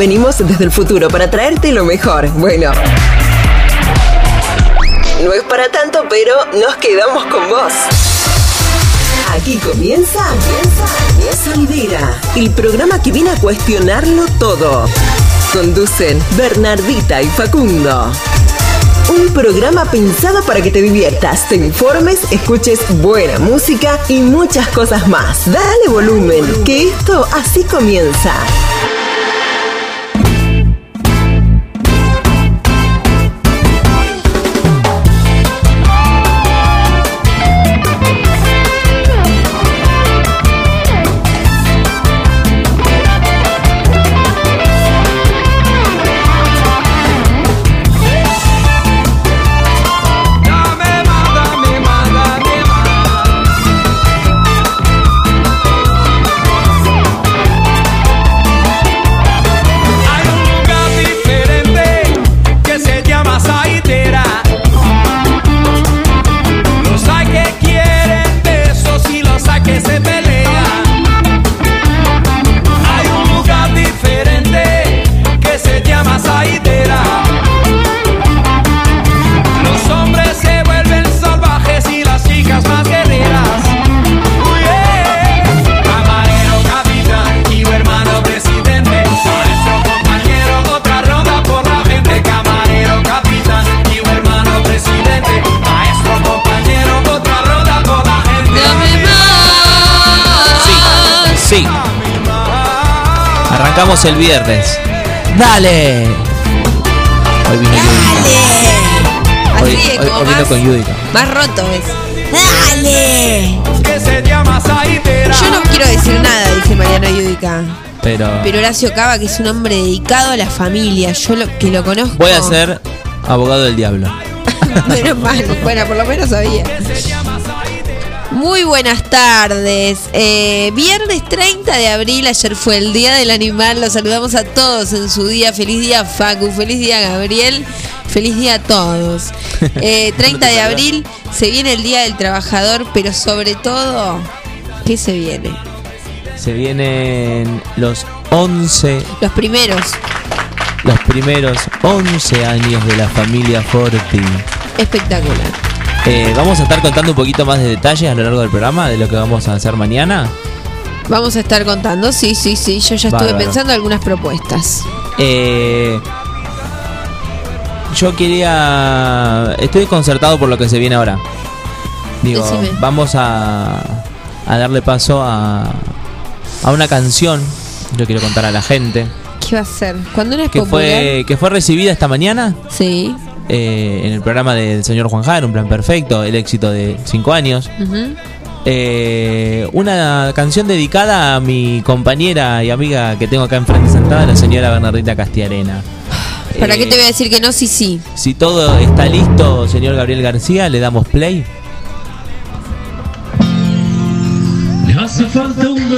Venimos desde el futuro para traerte lo mejor. Bueno. No es para tanto, pero nos quedamos con vos. Aquí comienza, comienza Olivera, el programa que viene a cuestionarlo todo. Conducen Bernardita y Facundo. Un programa pensado para que te diviertas, te informes, escuches buena música y muchas cosas más. Dale volumen, que esto así comienza. Arrancamos el viernes. ¡Dale! Hoy vino Dale. Hoy, hoy, hoy vino con Yudica. Más roto es. ¡Dale! Yo no quiero decir nada, dice Mariano Yudica. Pero. Pero Horacio Cava, que es un hombre dedicado a la familia, yo lo, que lo conozco. Voy a ser abogado del diablo. menos mal, bueno, por lo menos sabía. Muy buenas tardes. Eh, viernes 30 de abril, ayer fue el Día del Animal. Los saludamos a todos en su día. Feliz día, Facu. Feliz día, Gabriel. Feliz día a todos. Eh, 30 de abril se viene el Día del Trabajador, pero sobre todo, ¿qué se viene? Se vienen los 11. Los primeros. Los primeros 11 años de la familia Forti. Espectacular. Eh, vamos a estar contando un poquito más de detalles a lo largo del programa de lo que vamos a hacer mañana. Vamos a estar contando, sí, sí, sí. Yo ya estuve Bárbaro. pensando algunas propuestas. Eh, yo quería. Estoy concertado por lo que se viene ahora. Digo, Decime. vamos a, a darle paso a, a una canción. Yo quiero contar a la gente. ¿Qué va a ser? Cuando no es Que popular. fue, que fue recibida esta mañana Sí. Eh, en el programa del señor Juan Jara, un plan perfecto, el éxito de 5 años. Eh, una canción dedicada a mi compañera y amiga que tengo acá enfrente sentada, la señora Bernardita Castiarena. ¿Para Eh, qué te voy a decir que no? Sí, sí. Si todo está listo, señor Gabriel García, le damos play. Le hace falta un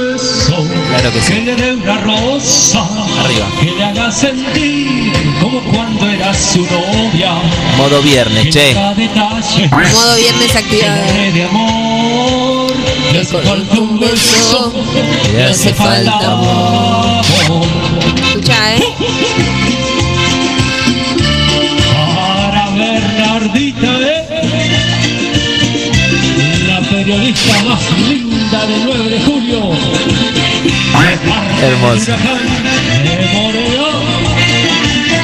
Claro que sí. le dé una rosa Arriba. que le haga sentir como cuando era su novia Modo viernes, che. Modo viernes activado. le hace falta un beso Le hace falta amor Escucha, ¿eh? para Bernardita ¿eh? la periodista más linda del 9 de julio Hermoso.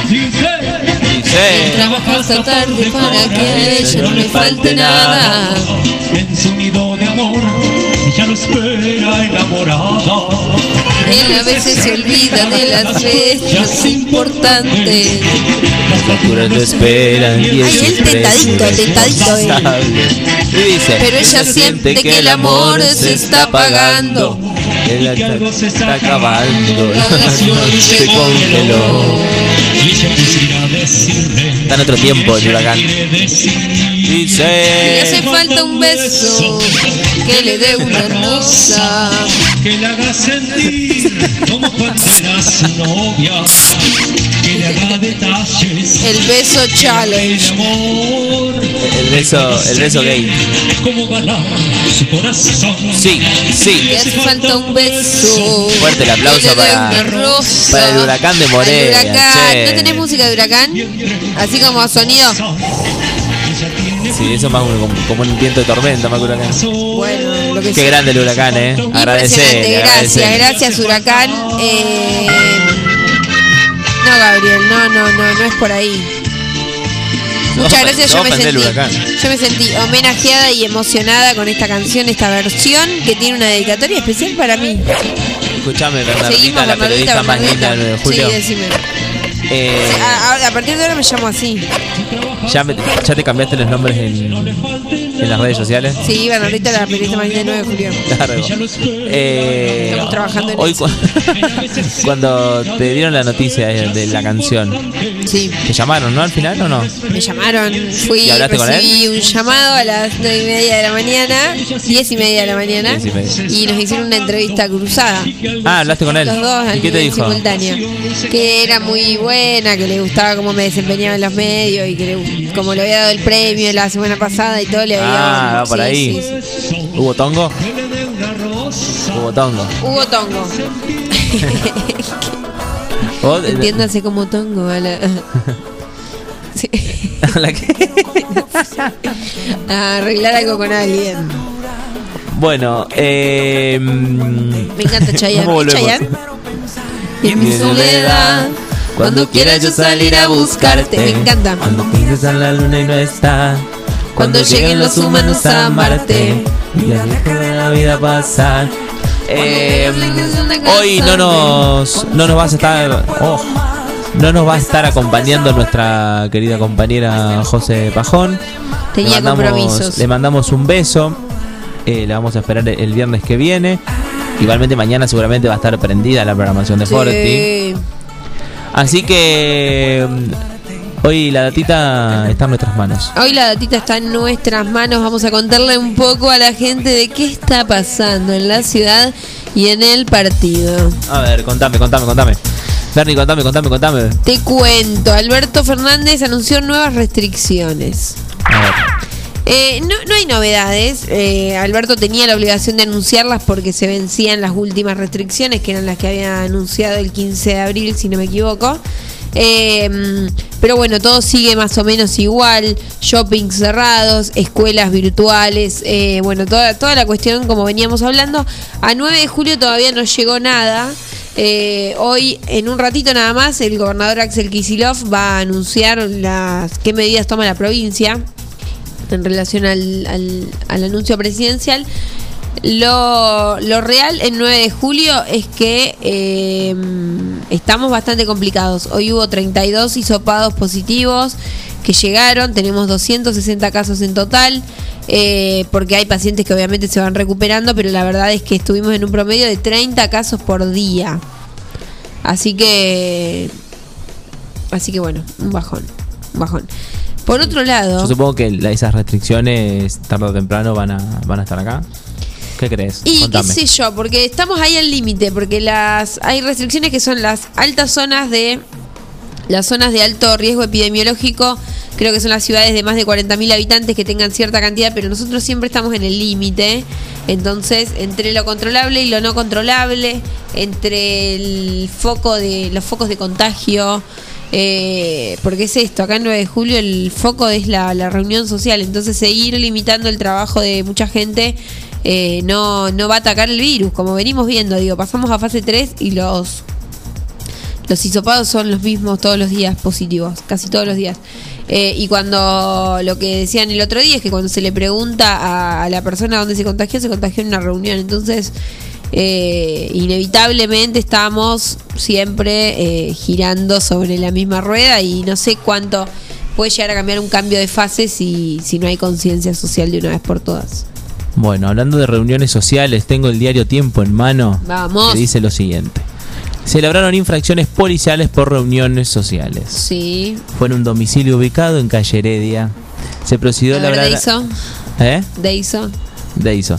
Dice. Trabaja hasta tarde para que a ella no le falte nada. en su nido de amor ella lo espera enamorada Él a veces se olvida de las fechas importantes. Las facturas lo esperan y Ay, es él tentadito, tentadito, él. Y dice. Pero ella siente que el amor se está apagando. El y que algo se está acabando. Se congeló. Está en otro tiempo el huracán. decir Le Dice. hace falta un beso que le dé una rosa. que le haga sentir como cuando era su novia que le haga detalles El beso challenge. El beso, el beso gay. Sí, sí. Te hace falta un beso. Fuerte el aplauso para- para el huracán de Morelia, huracán. ¿No tenés música de huracán? Así como sonido. Sí, eso más como, como un viento de tormenta, más que huracán. Bueno, lo que Qué sea. grande el huracán, eh. Agradecer. Gracias, gracias Huracán. Eh, no, Gabriel, no, no, no, no es por ahí. Muchas gracias, yo me, sentí, yo me sentí homenajeada y emocionada con esta canción, esta versión que tiene una dedicatoria especial para mí. Escuchame, Bernardita, la periodista más linda del 9 de julio. Sí, decime. Eh, A, partir de ahora me llamo así. ya, me- ¿Ya te cambiaste los nombres en, en las redes sociales? Sí, Bernardita, la periodista más linda del 9 de julio. Claro. Eh, trabajando en hoy eso. cu- cuando te dieron la noticia de, de la canción, Sí. ¿te llamaron, no? Al final o no? Me llamaron, fui, ¿Y hablaste con recibí un llamado a las nueve y media de la mañana, diez y media de la mañana, y media. y nos hicieron una entrevista cruzada. Ah, hablaste con él. Los dos ¿Y qué te dijo? Que era muy buena, que le gustaba cómo me desempeñaba en los medios y que le- como le había dado el premio la semana pasada y todo, le había Ah, por sí, ahí. sí, sí. ¿Hubo tongo? Hubo tongo. Hubo tongo. ¿Vos? Entiéndase como tongo. a la- Sí. ¿La qué? A arreglar algo con alguien. Bueno, eh. Me encanta Chayanne. Chayanne. Y en mi soledad, cuando quiera yo salir a buscarte. Me encanta. Cuando pienses en la luna y no está. Cuando lleguen los humanos a amarte. Y la dejo de la vida pasar. Eh, hoy no nos, no nos vas a estar. oh, no nos va a estar acompañando nuestra querida compañera José Pajón. Tenía le mandamos, compromisos. Le mandamos un beso. Eh, la vamos a esperar el viernes que viene. Igualmente mañana seguramente va a estar prendida la programación de Forti. Sí. Así que hoy la datita está en nuestras manos. Hoy la datita está en nuestras manos. Vamos a contarle un poco a la gente de qué está pasando en la ciudad y en el partido. A ver, contame, contame, contame. Bernie, contame, contame, contame. Te cuento, Alberto Fernández anunció nuevas restricciones. A ver. Eh, no, no hay novedades. Eh, Alberto tenía la obligación de anunciarlas porque se vencían las últimas restricciones, que eran las que había anunciado el 15 de abril, si no me equivoco. Eh, pero bueno, todo sigue más o menos igual. Shopping cerrados, escuelas virtuales, eh, bueno, toda, toda la cuestión como veníamos hablando. A 9 de julio todavía no llegó nada. Eh, hoy, en un ratito nada más, el gobernador Axel Kisilov va a anunciar las qué medidas toma la provincia en relación al, al- al anuncio presidencial. Lo, lo real en 9 de julio es que eh, estamos bastante complicados. Hoy hubo 32 hisopados positivos que llegaron, tenemos 260 casos en total, eh, porque hay pacientes que obviamente se van recuperando, pero la verdad es que estuvimos en un promedio de 30 casos por día. Así que, así que bueno, un bajón, un bajón. Por otro lado, Yo supongo que esas restricciones tarde o temprano van a, van a estar acá. ¿Qué crees? Y Contame. qué sé yo, porque estamos ahí al límite, porque las hay restricciones que son las altas zonas de las zonas de alto riesgo epidemiológico, creo que son las ciudades de más de 40.000 habitantes que tengan cierta cantidad, pero nosotros siempre estamos en el límite. Entonces, entre lo controlable y lo no controlable, entre el foco de los focos de contagio, eh, porque es esto, acá en 9 de julio el foco es la, la reunión social, entonces seguir limitando el trabajo de mucha gente eh, no, no va a atacar el virus, como venimos viendo, digo, pasamos a fase 3 y los los hisopados son los mismos todos los días positivos, casi todos los días. Eh, y cuando lo que decían el otro día es que cuando se le pregunta a, la persona dónde se contagió, se contagió en una reunión. Entonces, eh, inevitablemente estamos siempre eh, girando sobre la misma rueda y no sé cuánto puede llegar a cambiar un cambio de fase si, si no hay conciencia social de una vez por todas. Bueno, hablando de reuniones sociales, tengo el diario Tiempo en mano. Vamos. Que dice lo siguiente. Celebraron infracciones policiales por reuniones sociales. Sí. Fue en un domicilio ubicado en calle Heredia. Se procedió A a labrar... Deiso. ¿Eh? Deiso. Deiso.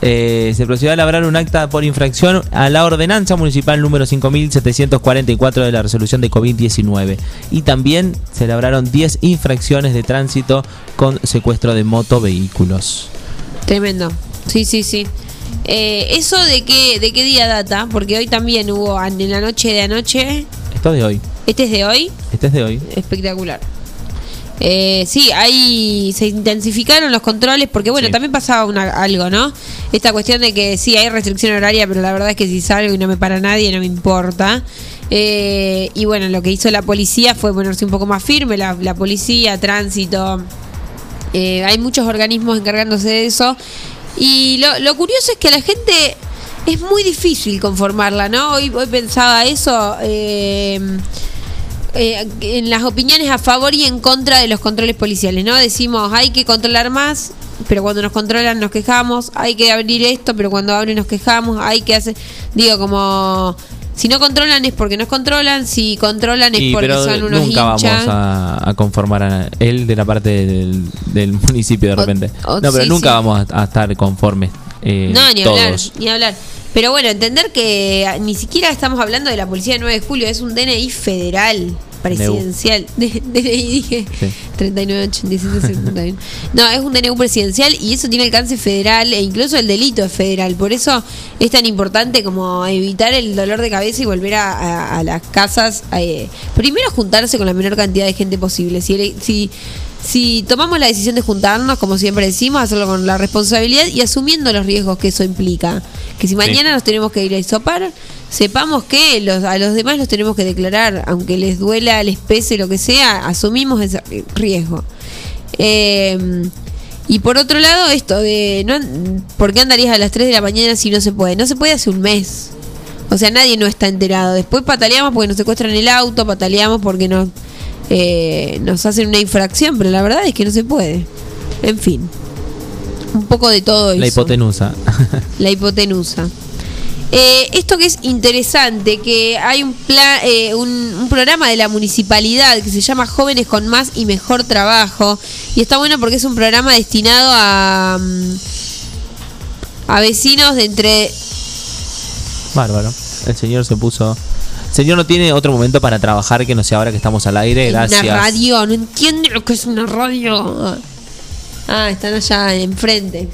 Eh, se procedió a elaborar un acta por infracción a la ordenanza municipal número 5744 de la resolución de COVID-19. Y también se elaboraron 10 infracciones de tránsito con secuestro de motovehículos. Tremendo. Sí, sí, sí. Eh, ¿Eso de qué, de qué día data? Porque hoy también hubo en la noche de anoche. Esto es de hoy. ¿Este es de hoy? Este es de hoy. Espectacular. Eh, sí, ahí se intensificaron los controles porque, bueno, Sí. también pasaba una- algo, ¿no? Esta cuestión de que sí hay restricción horaria, pero la verdad es que si salgo y no me para nadie, no me importa. Eh, y bueno, lo que hizo la policía fue ponerse un poco más firme, la, la policía, tránsito. Eh, hay muchos organismos encargándose de eso. Y lo, lo curioso es que la gente es muy difícil conformarla, ¿no? Hoy, hoy pensaba eso. eh, eh, en las opiniones a favor y en contra de los controles policiales, ¿no? Decimos, hay que controlar más, pero cuando nos controlan nos quejamos, hay que abrir esto, pero cuando abren nos quejamos, hay que hacer, digo, como, si no controlan es porque nos controlan, si controlan es porque son unos nunca hinchas. vamos a, a conformar a él de la parte del, del municipio de O- repente. o- no, pero sí, nunca sí. vamos a, a estar conformes. eh, No, ni todos. hablar, ni hablar. Pero bueno, entender que ni siquiera estamos hablando de la policía de 9 de julio, es un DNI federal, presidencial. De- DNI dije Sí. 39, 87, 71. No, es un DNU presidencial y eso tiene alcance federal e incluso el delito es federal. Por eso es tan importante como evitar el dolor de cabeza y volver a, a- a las casas. eh, primero juntarse con la menor cantidad de gente posible. Si, si, si tomamos la decisión de juntarnos, como siempre decimos, hacerlo con la responsabilidad y asumiendo los riesgos que eso implica. Que si mañana nos tenemos que ir a isopar, sepamos que los, a los demás los tenemos que declarar, aunque les duela, les pese, lo que sea, asumimos ese riesgo. Eh, y por otro lado, esto de no, ¿por qué andarías a las 3 de la mañana si no se puede? No se puede hace un mes. O sea, nadie no está enterado. Después pataleamos porque nos secuestran el auto, pataleamos porque nos, eh, nos hacen una infracción, pero la verdad es que no se puede. En fin. Un poco de todo La eso. hipotenusa. La hipotenusa. Eh, esto que es interesante, que hay un, pla- eh, un, un programa de la municipalidad que se llama Jóvenes con Más y Mejor Trabajo. Y está bueno porque es un programa destinado a, mm, a vecinos de entre... Bárbaro. El señor se puso. El señor no tiene otro momento para trabajar que no sea ahora que estamos al aire. Gracias. Una radio, no entiende lo que es una radio. Ah, están allá enfrente.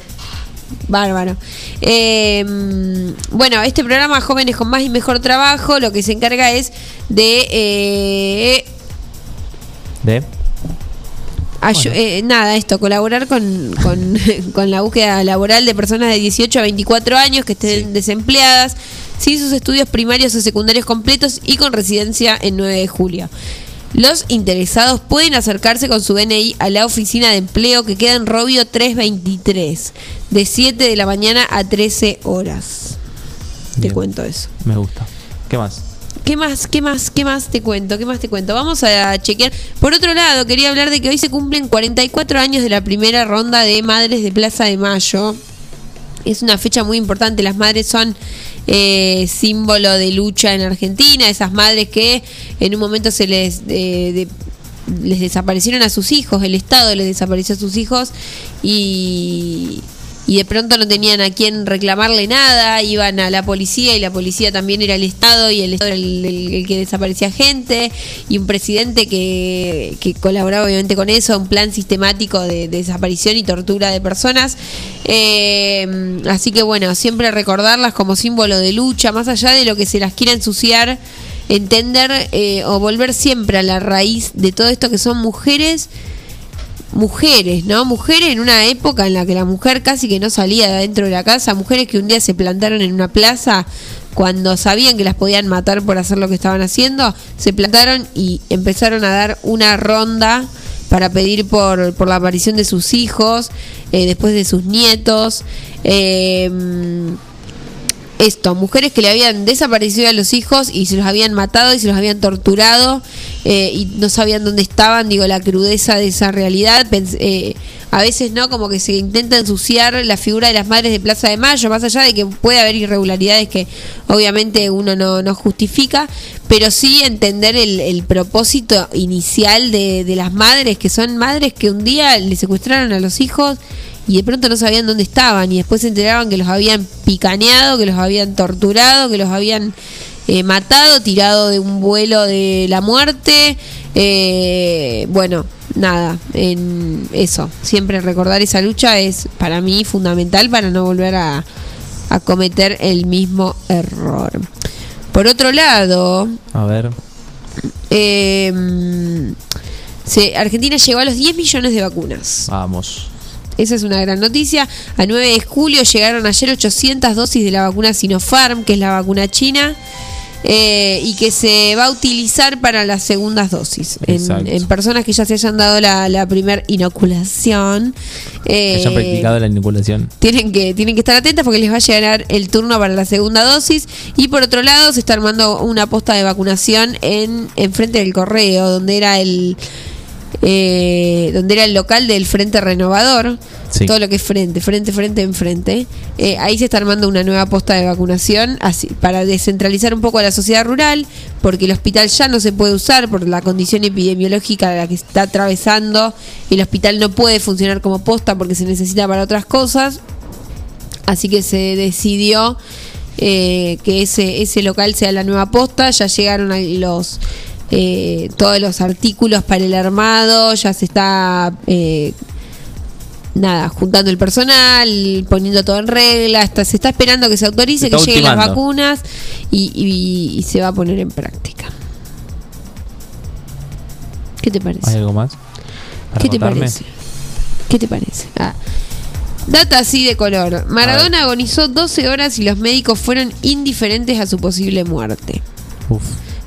Bárbaro. Eh, bueno, este programa Jóvenes con Más y Mejor Trabajo lo que se encarga es de eh, ¿De? ayu- eh, nada, esto, colaborar con, con, con la búsqueda laboral de personas de 18 a 24 años que estén Sí. desempleadas, sin sus estudios primarios o secundarios completos y con residencia en 9 de julio. Los interesados pueden acercarse con su DNI a la oficina de empleo que queda en Robio 323, de 7 de la mañana a 13 horas. Te Bien. cuento eso. Me gusta. ¿Qué más? ¿Qué más, qué más, qué más te cuento? ¿Qué más te cuento? Vamos a chequear. Por otro lado, quería hablar de que hoy se cumplen 44 años de la primera ronda de Madres de Plaza de Mayo. Es una fecha muy importante. Las madres son eh, símbolo de lucha en Argentina. Esas madres que en un momento se les, de- les desaparecieron a sus hijos. El Estado les desapareció a sus hijos y, y de pronto no tenían a quién reclamarle nada. Iban a la policía y la policía también era el Estado y el Estado era el, que desaparecía gente. Y un presidente que, que colaboraba obviamente con eso. Un plan sistemático de, de desaparición y tortura de personas. Eh, así que bueno, siempre recordarlas como símbolo de lucha, más allá de lo que se las quiera ensuciar, entender eh, o volver siempre a la raíz de todo esto que son mujeres, mujeres, ¿no? Mujeres en una época en la que la mujer casi que no salía de adentro de la casa, mujeres que un día se plantaron en una plaza cuando sabían que las podían matar por hacer lo que estaban haciendo, se plantaron y empezaron a dar una ronda para pedir por, por la aparición de sus hijos, eh, después de sus nietos. eh, esto, mujeres que le habían desaparecido a los hijos y se los habían matado y se los habían torturado eh, y no sabían dónde estaban, digo, la crudeza de esa realidad. Eh, a veces, ¿no? Como que se intenta ensuciar la figura de las madres de Plaza de Mayo, más allá de que puede haber irregularidades que obviamente uno no, no justifica, pero sí entender el, el propósito inicial de, de las madres, que son madres que un día le secuestraron a los hijos y de pronto no sabían dónde estaban y después se enteraban que los habían picaneado, que los habían torturado, que los habían eh, matado, tirado de un vuelo de la muerte. Eh, bueno, nada, en eso, siempre recordar esa lucha es para mí fundamental para no volver a, a cometer el mismo error. Por otro lado, A ver. eh, se- Argentina llegó a los 10 millones de vacunas. Vamos. Esa es una gran noticia. A 9 de julio llegaron ayer 800 dosis de la vacuna Sinopharm, que es la vacuna china, eh, y que se va a utilizar para las segundas dosis. En, personas que ya se hayan dado la, la primera inoculación. Que eh, hayan practicado la inoculación. tienen que, tienen que estar atentas porque les va a llegar el turno para la segunda dosis. Y por otro lado, se está armando una posta de vacunación en, en frente del correo, donde era el eh, donde era el local del Frente Renovador. Sí. Todo lo que es frente, frente, frente, enfrente. Eh, ahí se está armando una nueva posta de vacunación así, para descentralizar un poco a la sociedad rural, porque el hospital ya no se puede usar por la condición epidemiológica a la que está atravesando. El hospital no puede funcionar como posta porque se necesita para otras cosas. Así que se decidió eh, que ese, ese local sea la nueva posta. Ya llegaron los eh, todos los artículos para el armado, ya se está eh, nada, juntando el personal, poniendo todo en regla, está, se está esperando que se autorice, Se que lleguen las vacunas y, y- y se va a poner en práctica. ¿Qué te parece? ¿Hay algo más? ¿Qué te parece? ¿Qué te parece? Ah. Data así de color. Maradona agonizó 12 horas y los médicos fueron indiferentes a su posible muerte. Uf.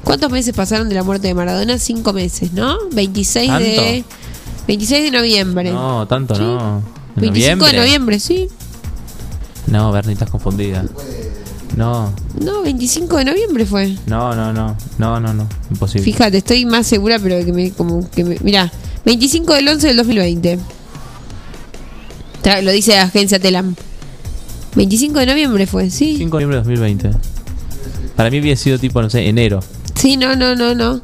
¿Cuántos meses pasaron de la muerte de Maradona? Cinco meses, ¿no? 26 de... 26 de noviembre. No, tanto Sí. no. ¿En 25 de noviembre, sí. No, Bernie, estás confundida. No, No, 25 de noviembre fue. no, no, no. No, no, no. Imposible. Fíjate, estoy más segura, pero que me... Como que me mirá, 25 del 11 del 2020. Tra- Lo dice la agencia Telam. 25 de noviembre fue, sí. 5 de noviembre de 2020. Para mí había sido tipo, no sé, enero. Sí, no, no, no, no.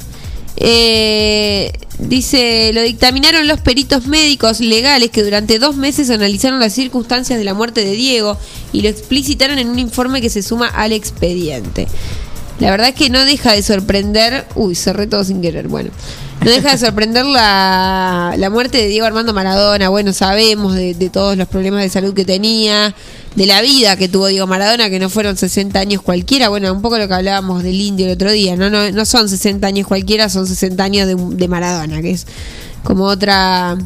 Eh, dice, lo dictaminaron los peritos médicos legales que durante dos meses analizaron las circunstancias de la muerte de Diego y lo explicitaron en un informe que se suma al expediente. La verdad es que no deja de sorprender. Uy, cerré todo sin querer. Bueno, no deja de sorprender la, la muerte de Diego Armando Maradona. Bueno, sabemos de, todos los problemas de salud que tenía, de la vida que tuvo Diego Maradona, que no fueron 60 años cualquiera. Bueno, un poco lo que hablábamos del indio el otro día. No, no, no son 60 años cualquiera, son 60 años de, de Maradona, que es como otra,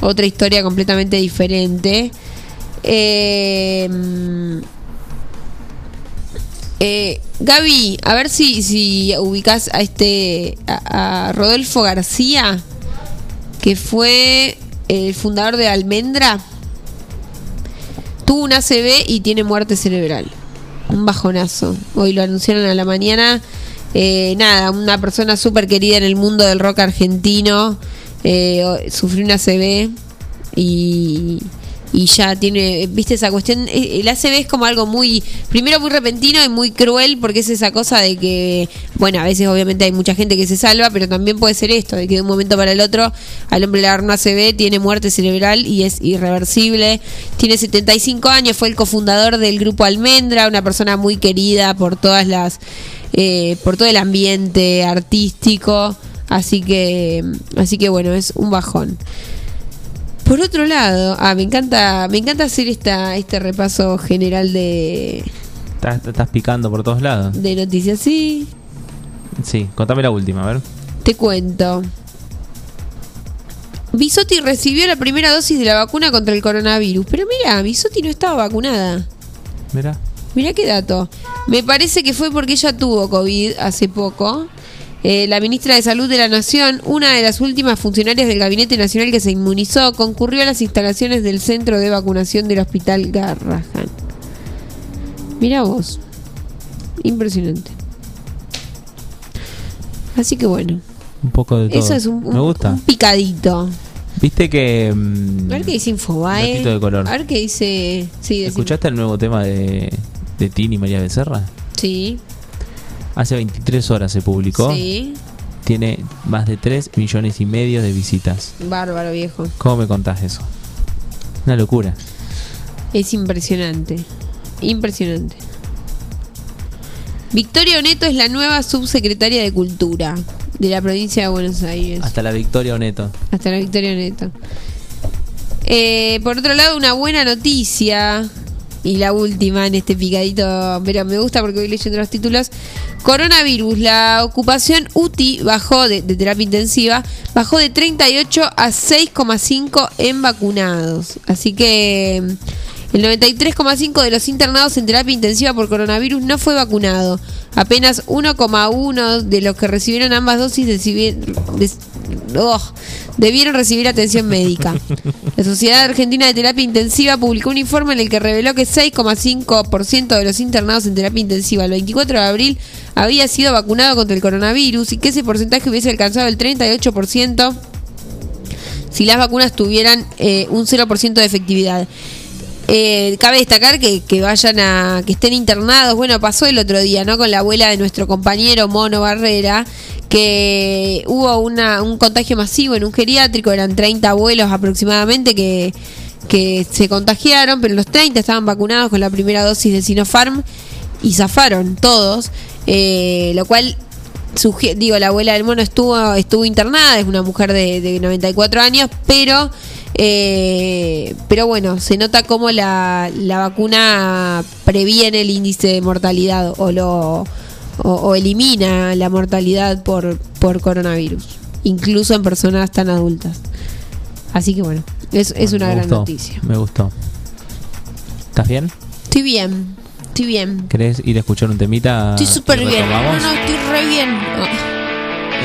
otra historia completamente diferente. Eh, eh, Gaby, a ver si, si ubicas a este a, Rodolfo García, que fue el fundador de Almendra. Tuvo un ACV y tiene muerte cerebral. Un bajonazo. Hoy lo anunciaron a la mañana. Eh, nada, una persona súper querida en el mundo del rock argentino. eh, sufrió un ACV y, y ya tiene, viste esa cuestión, eh, el ACV es como algo muy, primero muy repentino y muy cruel porque es esa cosa de que, bueno, a veces obviamente hay mucha gente que se salva, pero también puede ser esto, de que de un momento para el otro al hombre le agarra un ACV, tiene muerte cerebral y es irreversible, tiene 75 años, fue el cofundador del grupo Almendra, una persona muy querida por todas las, eh, por todo el ambiente artístico, así que, así que bueno, es un bajón. Por otro lado, ah, me encanta, me encanta hacer esta, este repaso general de, Estás, estás picando por todos lados. de noticias. Sí, Sí, contame la última, a ver. te cuento. Bisotti recibió la primera dosis de la vacuna contra el coronavirus. Pero mira, Bisotti no estaba vacunada. Mira. Mira qué dato. Me parece que fue porque ella tuvo COVID hace poco. Eh, la ministra de Salud de la Nación, una de las últimas funcionarias del Gabinete Nacional que se inmunizó, concurrió a las instalaciones del centro de vacunación del Hospital Garrahan. Mira vos. Impresionante. Así que bueno, Un poco de todo. eso es un, Me un- gusta. un picadito. Viste que. mm, A ver qué dice Infobae. De color. A ver qué dice. Sí. ¿Escuchaste el nuevo tema de, de Tini María Becerra? Sí, Hace 23 horas se publicó. sí. Tiene más de 3 millones y medio de visitas. Bárbaro, viejo. ¿Cómo me contás eso? Una locura. Es impresionante. Impresionante. Victoria Oneto es la nueva subsecretaria de Cultura de la provincia de Buenos Aires. Hasta la victoria, Oneto. Hasta la Victoria Oneto. Eh, por otro lado, una buena noticia. Y la última en este picadito, pero me gusta porque voy leyendo los títulos. Coronavirus, la ocupación UTI bajó de, de terapia intensiva, bajó de 38 a 6,5 en vacunados. Así que el 93,5 de los internados en terapia intensiva por coronavirus no fue vacunado. Apenas 1,1 de los que recibieron ambas dosis des- debieron recibir atención médica. La Sociedad Argentina de Terapia Intensiva publicó un informe en el que reveló que 6,5% de los internados en terapia intensiva el 24 de abril había sido vacunado contra el coronavirus y que ese porcentaje hubiese alcanzado el 38% si las vacunas tuvieran eh, un 0% de efectividad. Eh, cabe destacar que, que vayan a que estén internados. Bueno, pasó el otro día, ¿no? Con la abuela de nuestro compañero Mono Barrera, que hubo una, un contagio masivo en un geriátrico, eran 30 abuelos aproximadamente que, que se contagiaron, pero los 30 estaban vacunados con la primera dosis de Sinopharm y zafaron todos, eh, lo cual digo, la abuela del mono estuvo, estuvo internada, es una mujer de, de 94 años, pero eh, pero bueno, se nota cómo la, la vacuna previene el índice de mortalidad o lo o, o elimina la mortalidad por, por coronavirus, incluso en personas tan adultas. Así que bueno, es, es una gran gustó, noticia. Me gustó. ¿Estás bien? Estoy bien, estoy bien. ¿Querés ir a escuchar un temita? Estoy súper bien. No, no, estoy re bien.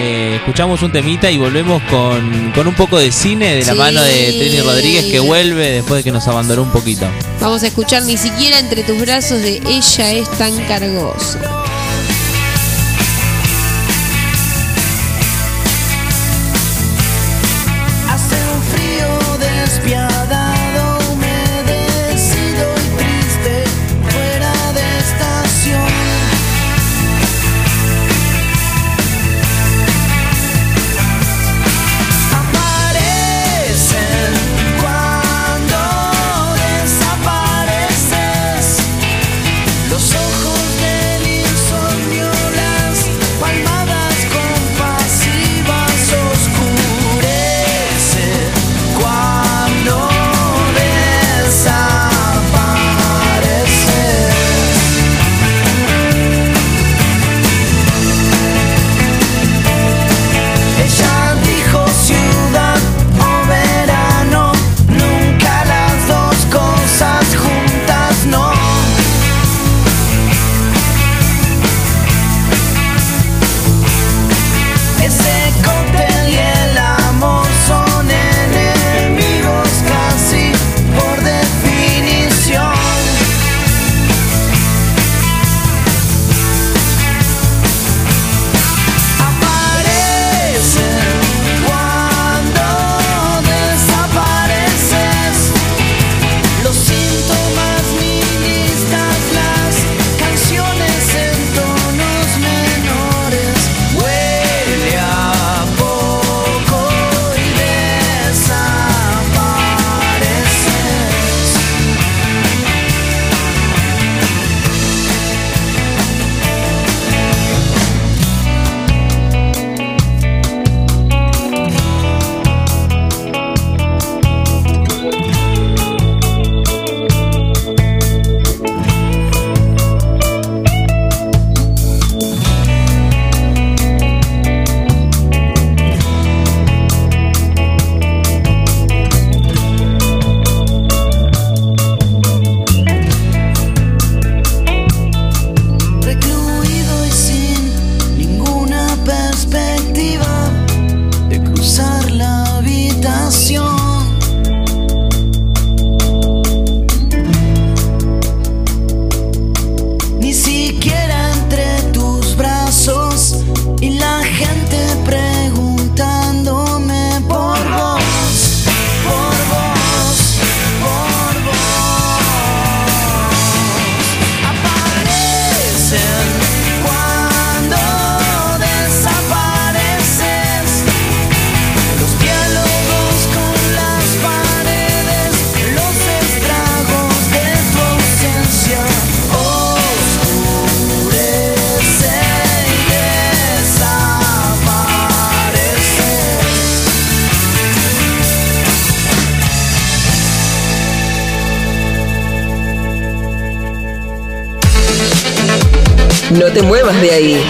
Eh, escuchamos un temita y volvemos con, con un poco de cine de la mano de Trini Rodríguez que vuelve después de que nos abandonó un poquito. Vamos a escuchar ni siquiera entre tus brazos de ella es tan cargosa.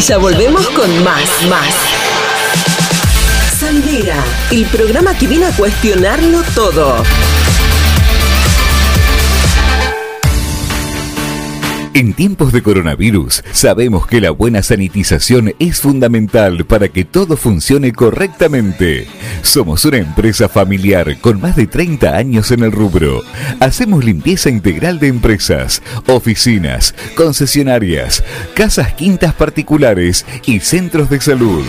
Ya volvemos con más, más. Salidera, el programa que viene a cuestionarlo todo. En tiempos de coronavirus, sabemos que la buena sanitización es fundamental para que todo funcione correctamente. Somos una empresa familiar con más de 30 años en el rubro. Hacemos limpieza integral de empresas, oficinas, concesionarias, casas quintas particulares y centros de salud.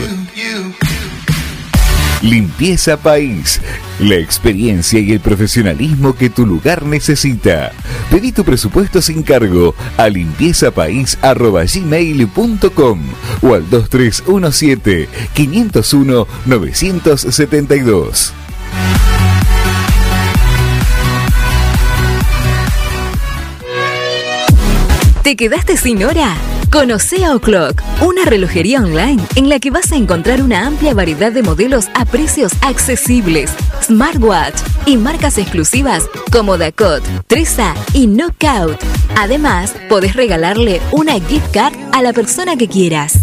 Limpieza País. La experiencia y el profesionalismo que tu lugar necesita. Pedí tu presupuesto sin cargo a limpiezapais.gmail.com o al 2317 501 972. ¿Te quedaste sin hora? Conoce a O'Clock, una relojería online en la que vas a encontrar una amplia variedad de modelos a precios accesibles, smartwatch y marcas exclusivas como Dakot, Tresa y Knockout. Además, podés regalarle una gift card a la persona que quieras.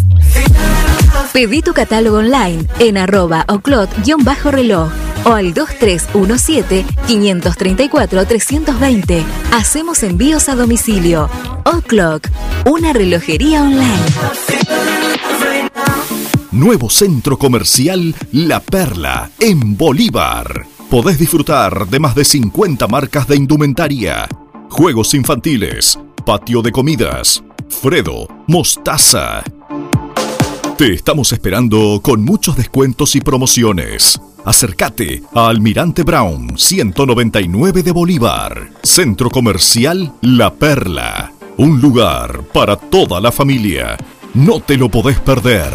Pedí tu catálogo online en arroba oclot-reloj o al 2317-534-320. Hacemos envíos a domicilio. O'Clock, una relojería online. Nuevo centro comercial La Perla en Bolívar. Podés disfrutar de más de 50 marcas de indumentaria, juegos infantiles, patio de comidas, Fredo, Mostaza. Te estamos esperando con muchos descuentos y promociones. Acércate a Almirante Brown 199 de Bolívar, Centro Comercial La Perla. Un lugar para toda la familia. No te lo podés perder.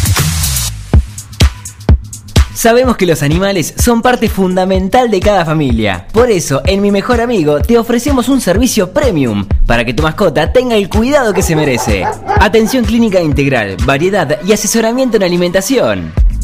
Sabemos que los animales son parte fundamental de cada familia. Por eso, en Mi Mejor Amigo te ofrecemos un servicio premium para que tu mascota tenga el cuidado que se merece. Atención clínica integral, variedad y asesoramiento en alimentación.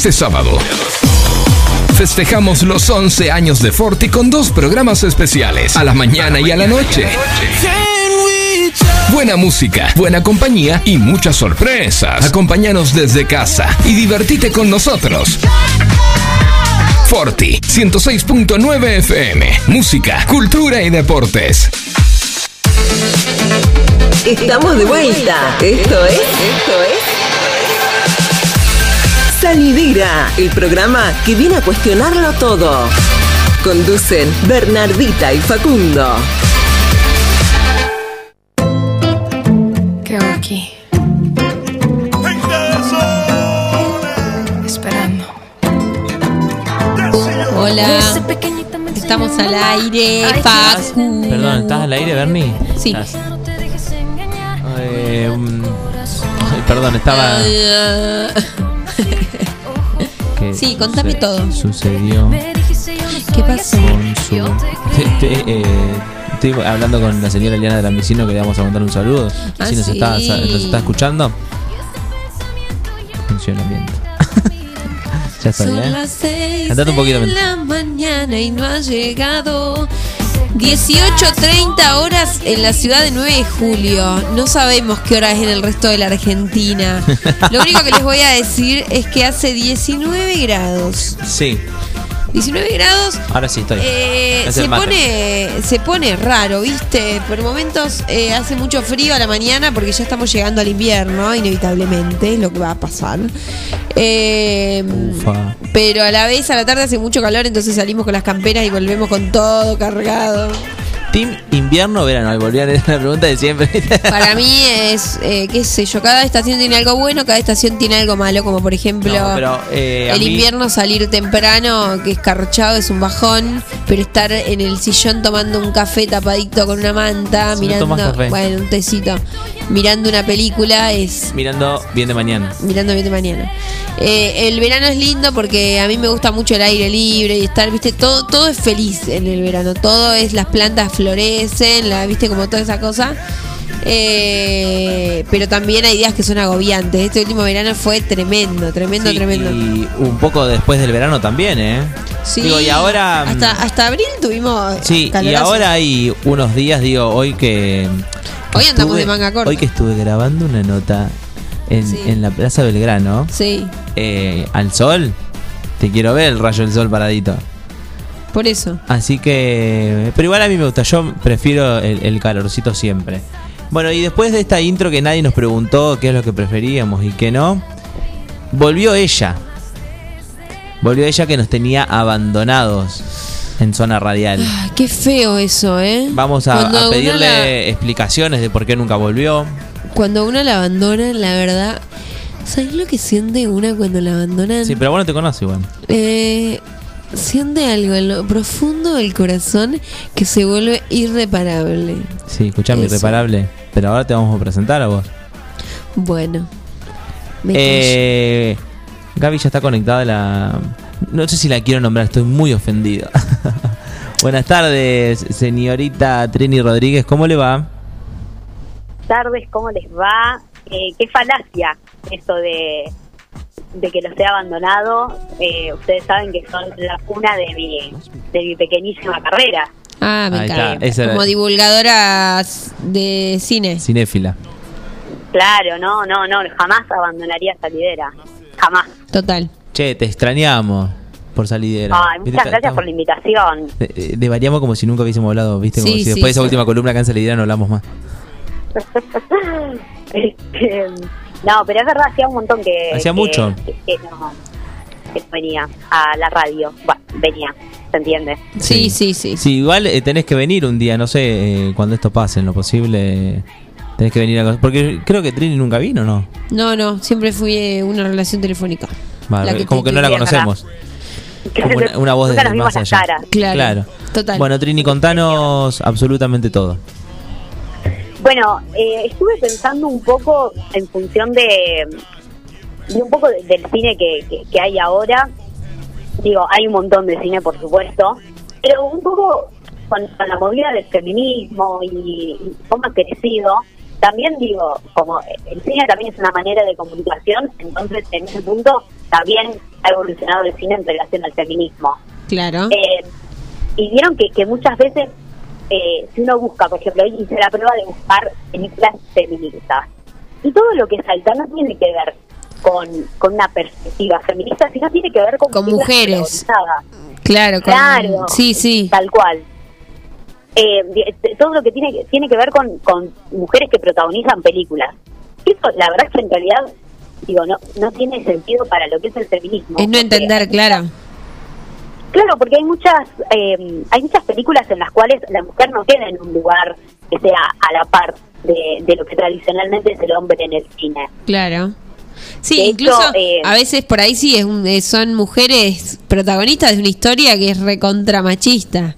Este sábado festejamos los 11 años de Forti con dos programas especiales, a la mañana y a la noche. Buena música, buena compañía y muchas sorpresas. Acompáñanos desde casa y divertite con nosotros. Forti 106.9 FM. Música, cultura y deportes. Estamos de vuelta. Esto es. Esto es. Salidera, el programa que viene a cuestionarlo todo. Conducen Bernardita y Facundo. ¿Qué hago aquí? Esperando. Hola. Estamos al aire, Facu. Perdón, ¿estás al aire, Bernie? Sí. Estás. Eh, mm, ay, perdón, estaba. ¿Qué Sí, contame todo. Sucedió ¿Qué pasó? con su. Te- te- eh, estoy hablando con la señora Eliana de la Vicino que le vamos a mandar un saludo. Ah, si nos, sí. está, nos está escuchando. Funcionamiento. ya está seis Cantate un poquito, de men. la mañana y no ha llegado. 18.30 horas en la ciudad de 9 de julio. No sabemos qué hora es en el resto de la Argentina. Lo único que les voy a decir es que hace 19 grados. Sí, 19 grados. ahora sí estoy. Eh, Es se pone se pone raro, ¿viste? Por momentos eh, hace mucho frío a la mañana porque ya estamos llegando al invierno, inevitablemente, es lo que va a pasar. Eh, Ufa. pero a la vez a la tarde hace mucho calor, entonces salimos con las camperas y volvemos con todo cargado. Team invierno o verano, Ahí volví a la pregunta de siempre. Para mí es, eh, qué sé yo, cada estación tiene algo bueno, cada estación tiene algo malo, como por ejemplo No, pero, eh, el mí- invierno salir temprano, que es carchado, es un bajón, pero estar en el sillón tomando un café tapadito con una manta, Si mirando, bueno, un tecito, mirando una película es Mirando bien de mañana. mirando bien de mañana. Eh, el verano es lindo porque a mí me gusta mucho el aire libre y estar, viste, todo, todo es feliz en el verano. Todo es, las plantas florecen, la, viste, como toda esa cosa. Eh, pero también hay días que son agobiantes. Este último verano fue tremendo, tremendo, Sí, tremendo. Y un poco después del verano también, ¿eh? Sí, Digo, y ahora. Hasta, hasta abril tuvimos. Sí, y ahora hay unos días, digo, hoy que. Hoy andamos de manga corta. Hoy que estuve grabando una nota en, Sí. en la Plaza Belgrano, Sí, eh, al sol, te quiero ver el rayo del sol paradito. por eso. Así que. Pero igual a mí me gusta, yo prefiero el, el calorcito siempre. Bueno, y después de esta intro que nadie nos preguntó qué es lo que preferíamos y qué no, volvió ella. Volvió ella que nos tenía abandonados en zona radial. Ah, Qué feo eso, ¿eh? Vamos a, pedirle la- explicaciones de por qué nunca volvió. Cuando uno la abandona, la verdad, ¿sabes lo que siente una cuando la abandonan? Sí, pero vos no te conoces igual. Eh, siente algo en lo profundo del corazón que se vuelve irreparable. Sí, escuchame, Eso. irreparable. Pero ahora te vamos a presentar a vos. Bueno, me Eh, Gaby ya está conectada a la... No sé si la quiero nombrar, estoy muy ofendido. Buenas tardes, señorita Trini Rodríguez, ¿cómo le va? tardes, ¿cómo les va? Eh, qué falacia eso de, de que los he abandonado. Eh, ustedes saben que son la cuna de mi, de mi pequeñísima carrera. Ah, me encanta. esa Como divulgadora de cine. Cinéfila. Claro, no, no, no, jamás abandonaría Salidera. Jamás. Total. Che, te extrañamos por salidera. Ay, muchas gracias por la invitación. Devariamos como si nunca hubiésemos hablado, ¿viste? Como Sí, si sí, después de esa sí. última columna acá en Salidera no hablamos más. Este, no, pero es verdad, hacía un montón que... Hacía que- mucho. Que, que no, que venía a la radio. Bueno, venía, ¿se entiende? Sí, sí, sí. Sí, igual eh, tenés que venir un día, no sé, eh, cuando esto pase, en lo posible. tenés que venir a... Porque creo que Trini nunca vino, ¿no? No, no, siempre fui eh, una relación telefónica. Vale, La que como que no la conocemos. Como una, una voz de más allá. Claro, total. Bueno, Trini, contanos absolutamente todo. Bueno, eh, estuve pensando un poco en función de, de un poco de- del cine que, que- que hay ahora. Digo, hay un montón de cine, por supuesto, pero un poco con, con la movida del feminismo y, y cómo ha crecido. También digo, como el cine también es una manera de comunicación, entonces en ese punto también ha evolucionado el cine en relación al feminismo. Claro. Eh, y vieron que, que muchas veces, eh, si uno busca, por ejemplo, hice la prueba de buscar películas feministas. Y todo lo que salta no tiene que ver con, con una perspectiva feminista, sino tiene que ver con, Con mujeres. Claro, con- Claro. Sí, sí. Tal cual. Eh, todo lo que tiene, que- tiene que ver con, con mujeres que protagonizan películas. Eso, la verdad es que en realidad, digo, no, no tiene sentido para lo que es el feminismo. Es no entender, claro. Claro, porque hay muchas eh, hay muchas películas en las cuales la mujer no queda en un lugar que sea a la par de, de lo que tradicionalmente es el hombre en el cine. Claro. Sí, De hecho, incluso eh, a veces por ahí sí es un- eh, son mujeres protagonistas de una historia que es recontra machista.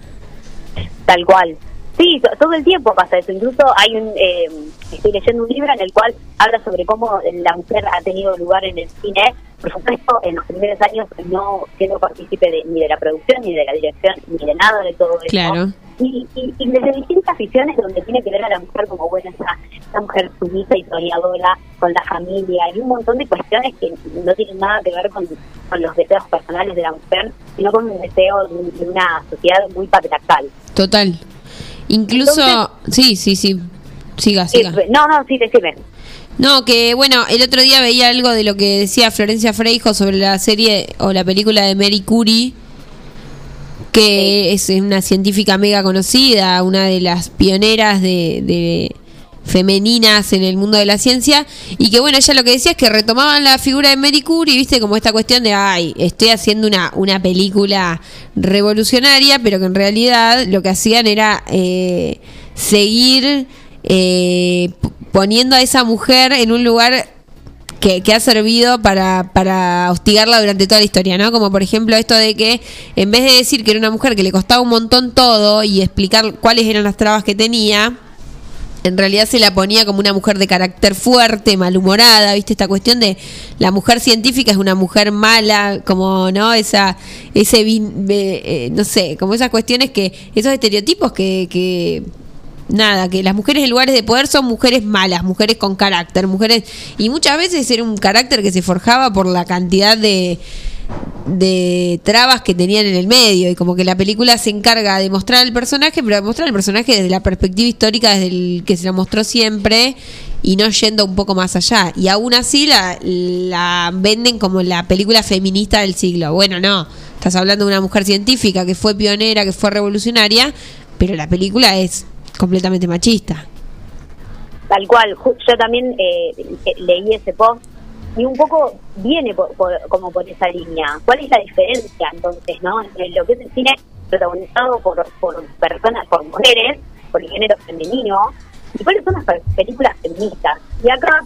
Tal cual. Sí, to- todo el tiempo pasa eso. Incluso hay un, eh, estoy leyendo un libro en el cual habla sobre cómo la mujer ha tenido lugar en el cine. Por supuesto, en los primeros años no siendo partícipe de- ni de la producción, ni de la dirección, ni de nada de todo eso. Claro. Y, y, y desde distintas visiones donde tiene que ver a la mujer como buena, esa, esa mujer sumisa y soñadora con la familia y un montón de cuestiones que no tienen nada que ver con, con los deseos personales de la mujer, sino con un deseo de, de una sociedad muy patriarcal. Total. Incluso, sí, sí, sí. Siga, siga. Eh, no, no, sí, decime. No, que bueno, el otro día veía algo de lo que decía Florencia Freijo sobre la serie o la película de Mary Curie, que es una científica mega conocida, una de las pioneras de, de femeninas en el mundo de la ciencia y que bueno, ella lo que decía es que retomaban la figura de Mary Curie, viste, como esta cuestión de, ay, estoy haciendo una, una película revolucionaria, pero que en realidad lo que hacían era eh, seguir eh, poniendo a esa mujer en un lugar que, ha servido para, para hostigarla durante toda la historia, ¿no? Como por ejemplo esto de que en vez de decir que era una mujer que le costaba un montón todo y explicar cuáles eran las trabas que tenía, en realidad se la ponía como una mujer de carácter fuerte, malhumorada, ¿viste? Esta cuestión de la mujer científica es una mujer mala, como, ¿no? Esa, ese, eh, no sé, como esas cuestiones que, esos estereotipos que, que, nada, que las mujeres en lugares de poder son mujeres malas, mujeres con carácter, mujeres, y muchas veces era un carácter que se forjaba por la cantidad de, de trabas que tenían en el medio y como que la película se encarga de mostrar el personaje, pero de mostrar el personaje desde la perspectiva histórica desde el que se la mostró siempre y no yendo un poco más allá. Y aún así la, la venden como la película feminista del siglo. Bueno, no, estás hablando de una mujer científica que fue pionera, que fue revolucionaria, pero la película es completamente machista. Tal cual, yo también eh, eh, leí ese post y un poco viene por- por- como por esa línea. ¿Cuál es la diferencia entonces, no? Entre lo que es el cine protagonizado por, por personas, por mujeres, por el género femenino, y cuáles son las pe- películas feministas. Y acá,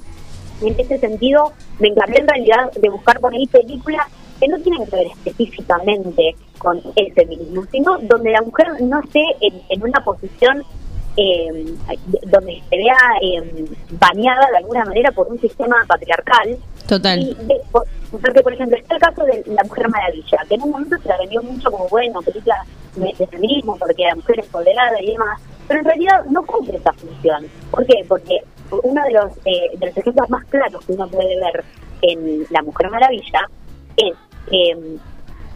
en ese sentido, me encargué en realidad de buscar por ahí películas que no tienen que ver específicamente con el feminismo, sino donde la mujer no esté en una posición eh, donde se vea eh, bañada de alguna manera por un sistema patriarcal. Total. Y de- por- porque, por ejemplo, está el caso de La Mujer Maravilla, que en un momento se la vendió mucho como, bueno, película de, de feminismo, porque la mujer es empoderada y demás, pero en realidad no cumple esa función. ¿Por qué? Porque uno de los, eh, de los ejemplos más claros que uno puede ver en La Mujer Maravilla es eh,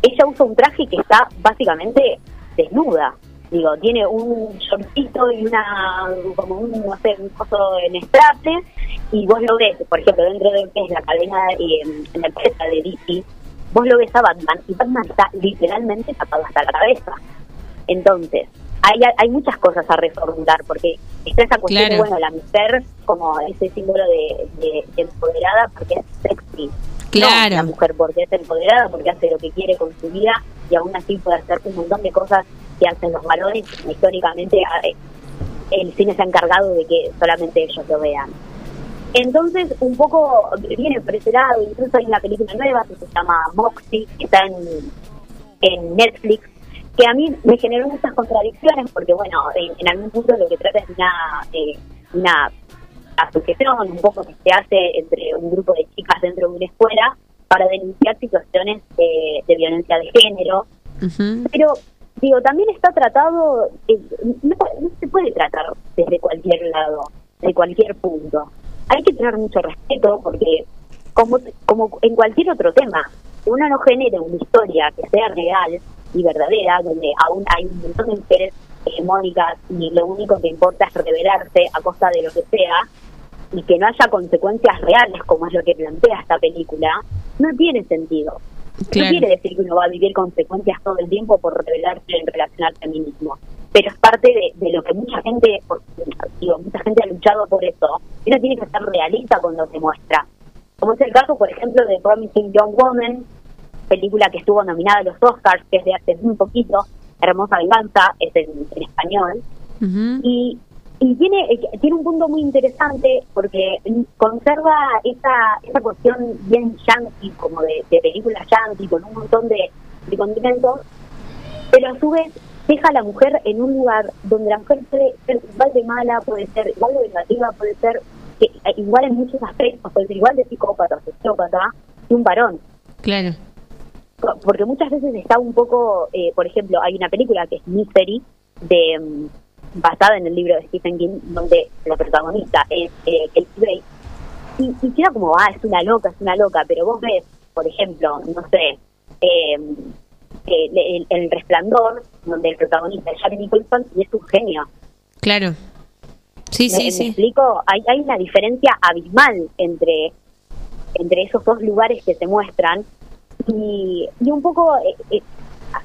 ella usa un traje que está básicamente desnuda. Digo, tiene un shortcito y una, como un, no sé, un coso en straple, y vos lo ves, por ejemplo, dentro de lo que es la cadena, eh, la empresa de DC, vos lo ves a Batman, y Batman está literalmente tapado hasta la cabeza. Entonces, hay, hay muchas cosas a reformular, porque está esa cuestión de, Claro. bueno, la mujer como ese símbolo de, de- de empoderada porque es sexy. Claro. No, la mujer porque es empoderada, porque hace lo que quiere con su vida y aún así puede hacer un montón de cosas que hacen los varones. Históricamente eh, el cine se ha encargado de que solamente ellos lo vean. Entonces, un poco viene por ese lado, incluso hay una película nueva que se llama Moxie, que está en, en Netflix, que a mí me generó muchas contradicciones, porque bueno, en, en algún punto lo que trata es una, eh, una asociación, un poco que se hace entre un grupo de chicas dentro de una escuela para denunciar situaciones eh, de violencia de género, pero digo, también está tratado, eh, no, se puede tratar desde cualquier lado, de cualquier punto. Hay que tener mucho respeto porque, como, como en cualquier otro tema, uno no genera una historia que sea real y verdadera, donde aún hay un montón de mujeres hegemónicas y lo único que importa es rebelarse a costa de lo que sea, y que no haya consecuencias reales, como es lo que plantea esta película, no tiene sentido. Claro. No quiere decir que uno va a vivir consecuencias todo el tiempo por rebelarse en relación al feminismo. Pero es parte de, de lo que mucha gente, digo, mucha gente ha luchado por eso. Y uno tiene que ser realista cuando se muestra. Como es el caso, por ejemplo, de Promising Young Woman, película que estuvo nominada a los Oscars, que es de hace muy poquito, Hermosa Venganza, es en, en español. Y, y tiene eh, tiene un punto muy interesante porque conserva esa esa cuestión bien yankee, como de, de película yankee, con un montón de, de condimentos, pero a su vez deja a la mujer en un lugar donde la mujer puede ser igual de mala, puede ser igual de vengativa, puede ser que, eh, igual en muchos aspectos, puede ser igual de psicópata, sociópata, que un varón Claro. porque muchas veces está un poco, eh, por ejemplo, hay una película que es Misery, de, mm, basada en el libro de Stephen King, donde la protagonista es eh, Kate Bates, y, y queda como, ah, es una loca, es una loca, pero vos ves, por ejemplo, no sé, eh, el, el- el resplandor, donde el protagonista es Jack Nicholson y es un genio. Claro. Sí, ¿Me, sí, me sí. explico? Hay, hay una diferencia abismal entre, entre esos dos lugares que se muestran y, y un poco eh, eh,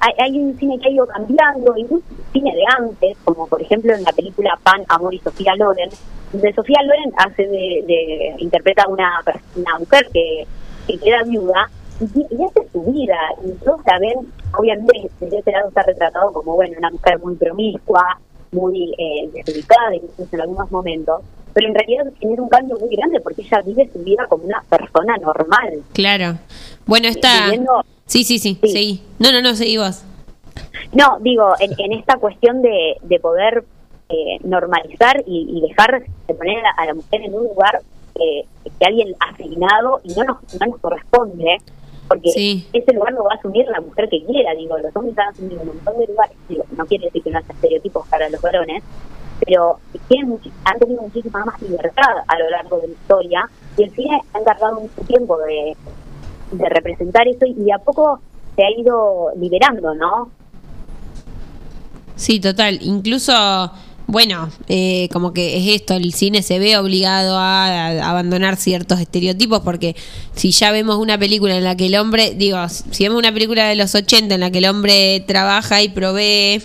hay, hay un cine que ha ido cambiando, incluso cine de antes, como por ejemplo en la película Pan, Amor y Sofía Loren, donde Sofía Loren hace de, de interpreta a una, una mujer que, que queda viuda y, y hace su vida, y todos la ven, obviamente desde ese lado está retratado como bueno, una mujer muy promiscua, muy eh, desubicada incluso en algunos momentos, pero en realidad genera un cambio muy grande porque ella vive su vida como una persona normal. Claro. Bueno, está. Viviendo- Sí, sí, sí, seguí. No, no, no, seguí vos. No, digo, en, en esta cuestión de, de poder eh, normalizar y, y dejar de poner a, a la mujer en un lugar eh, que alguien asignado y no nos, no nos corresponde, porque ese lugar lo va a asumir la mujer que quiera, digo, los hombres han asumido un montón de lugares, digo, no quiere decir que no haya estereotipos para los varones, pero tienen han tenido muchísima más libertad a lo largo de la historia y el cine ha encargado mucho tiempo de, de representar eso y a poco se ha ido liberando, ¿no? Sí, total. Incluso, bueno, eh, como que es esto, el cine se ve obligado a, a abandonar ciertos estereotipos porque si ya vemos una película en la que el hombre, digo, si vemos una película de los 80 en la que el hombre trabaja y provee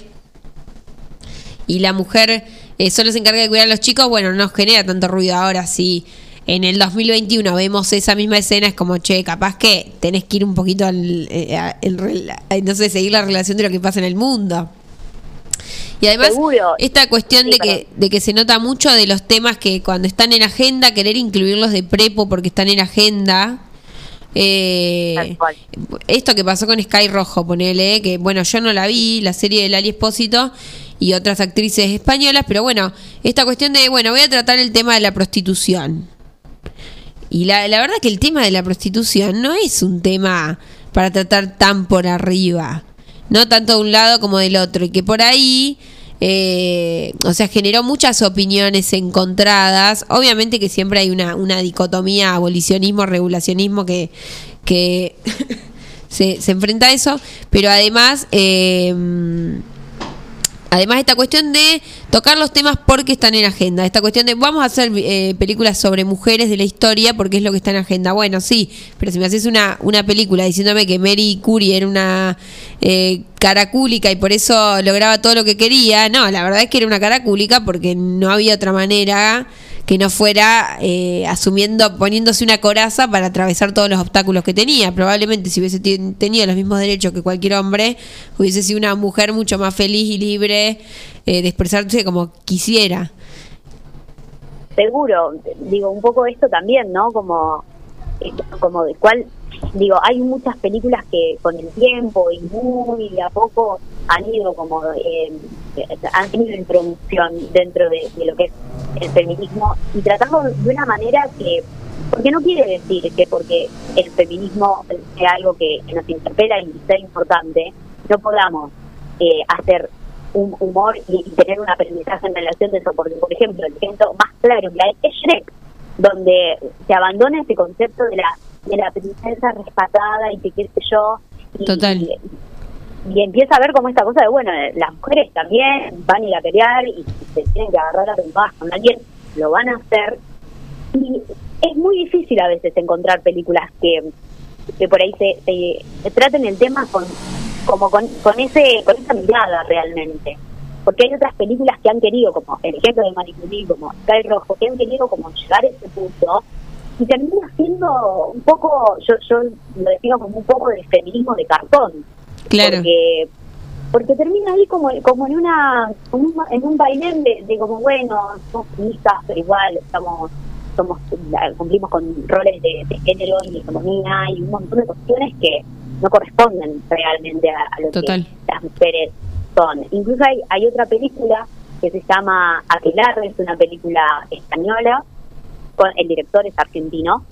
y la mujer eh, solo se encarga de cuidar a los chicos, bueno, no nos genera tanto ruido. Ahora si en el 2021 vemos esa misma escena, es como, che, capaz que tenés que ir un poquito al, eh, a- no sé, seguir la relación de lo que pasa en el mundo. Y además, esta cuestión de que, de que se nota mucho de los temas que cuando están en agenda, querer incluirlos de prepo porque están en agenda. Eh, esto que pasó con Sky Rojo, ponele, que bueno, yo no la vi, la serie de Lali Espósito y otras actrices españolas, pero bueno, esta cuestión de, bueno, voy a tratar el tema de la prostitución. Y la, la verdad que el tema de la prostitución no es un tema para tratar tan por arriba, no tanto de un lado como del otro, y que por ahí, eh, o sea, generó muchas opiniones encontradas. Obviamente que siempre hay una, una dicotomía abolicionismo, regulacionismo que, que se, se enfrenta a eso, pero además... eh, Además, esta cuestión de tocar los temas porque están en agenda. Esta cuestión de vamos a hacer eh, películas sobre mujeres de la historia porque es lo que está en agenda. Bueno, sí, pero si me haces una, una película diciéndome que Mary Curie era una eh, caracúlica y por eso lograba todo lo que quería, no, la verdad es que era una caracúlica porque no había otra manera que no fuera eh, asumiendo, poniéndose una coraza para atravesar todos los obstáculos que tenía. Probablemente si hubiese ten- tenido los mismos derechos que cualquier hombre, hubiese sido una mujer mucho más feliz y libre eh, de expresarse como quisiera. seguro digo un poco esto también no como como de cuál digo hay muchas películas que con el tiempo y muy a poco han ido como eh, han tenido introducción dentro de, lo que es el feminismo y tratando de una manera que porque no quiere decir que porque el feminismo sea algo que, nos interpela y sea importante no podamos eh, hacer un humor y, tener un aprendizaje en relación de eso. Porque, por ejemplo, el ejemplo más claro es Shrek, donde se abandona ese concepto de la de la princesa rescatada y que qué sé yo. Y, Total. Y, y empieza a ver como esta cosa de, bueno, eh, las mujeres también van a ir a pelear y se tienen que agarrar a trompadas con alguien, lo van a hacer. Y es muy difícil a veces encontrar películas que, que por ahí se, se- se traten el tema con como con, con ese con esa mirada realmente porque hay otras películas que han querido como el ejemplo de Manicuri como Sky Rojo que han querido como llegar a ese punto y termina siendo un poco yo yo lo defino como un poco de feminismo de cartón Claro. porque porque termina ahí como como en una en un, en un bailén de, de como bueno somos feministas pero igual estamos somos cumplimos con roles de, de género y economía y un montón de cuestiones que no corresponden realmente a, a lo Total. que las mujeres son incluso hay hay otra película que se llama Aquelarre es una película española el director es argentino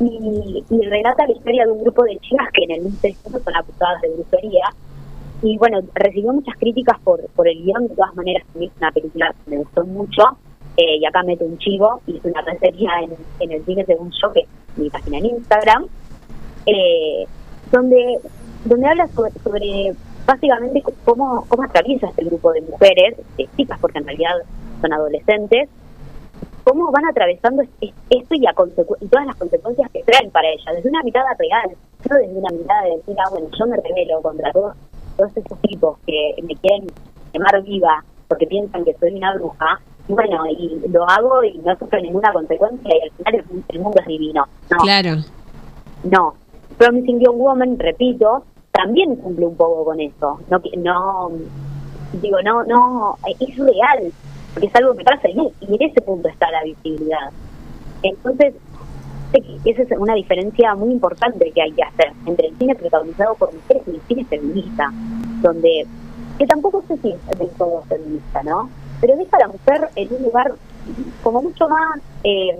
y, y relata la historia de un grupo de chicas que en el 1300 son acusadas de brujería. Y bueno, recibió muchas críticas por, por el guion, de todas maneras es una película que me gustó mucho eh, y acá meto un chivo, hice una reseña en, en el cine según yo, que es mi página en Instagram, eh, donde donde habla sobre, sobre básicamente cómo, cómo atraviesa este grupo de mujeres, de chicas porque en realidad son adolescentes, cómo van atravesando es- es- esto y, consecu- y todas las consecuencias que traen para ella, desde una mirada real, no desde una mirada de decir, ah, bueno, yo me rebelo contra todos, todos esos tipos que me quieren quemar viva porque piensan que soy una bruja, y bueno, y lo hago y no sufro ninguna consecuencia y al final el, el mundo es divino. No, Claro. no. Promising Young Woman, repito, también cumple un poco con eso. No, no digo, no, no, es real, porque es algo que pasa y, y en ese punto está la visibilidad. Entonces, sé que esa es una diferencia muy importante que hay que hacer entre el cine protagonizado por mujeres y el cine feminista, donde, que tampoco sé si es del todo feminista, ¿no? Pero deja a la mujer en un lugar como mucho más, eh,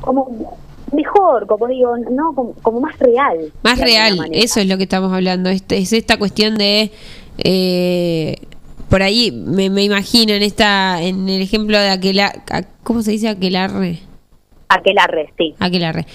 como mejor, como digo, no, como, como más real. Más real, eso es lo que estamos hablando. Este, es esta cuestión de. eh, por ahí me, me imagino en esta en el ejemplo de aquel ¿cómo se dice aquelarre? Aquelarre, sí. Aquelarre.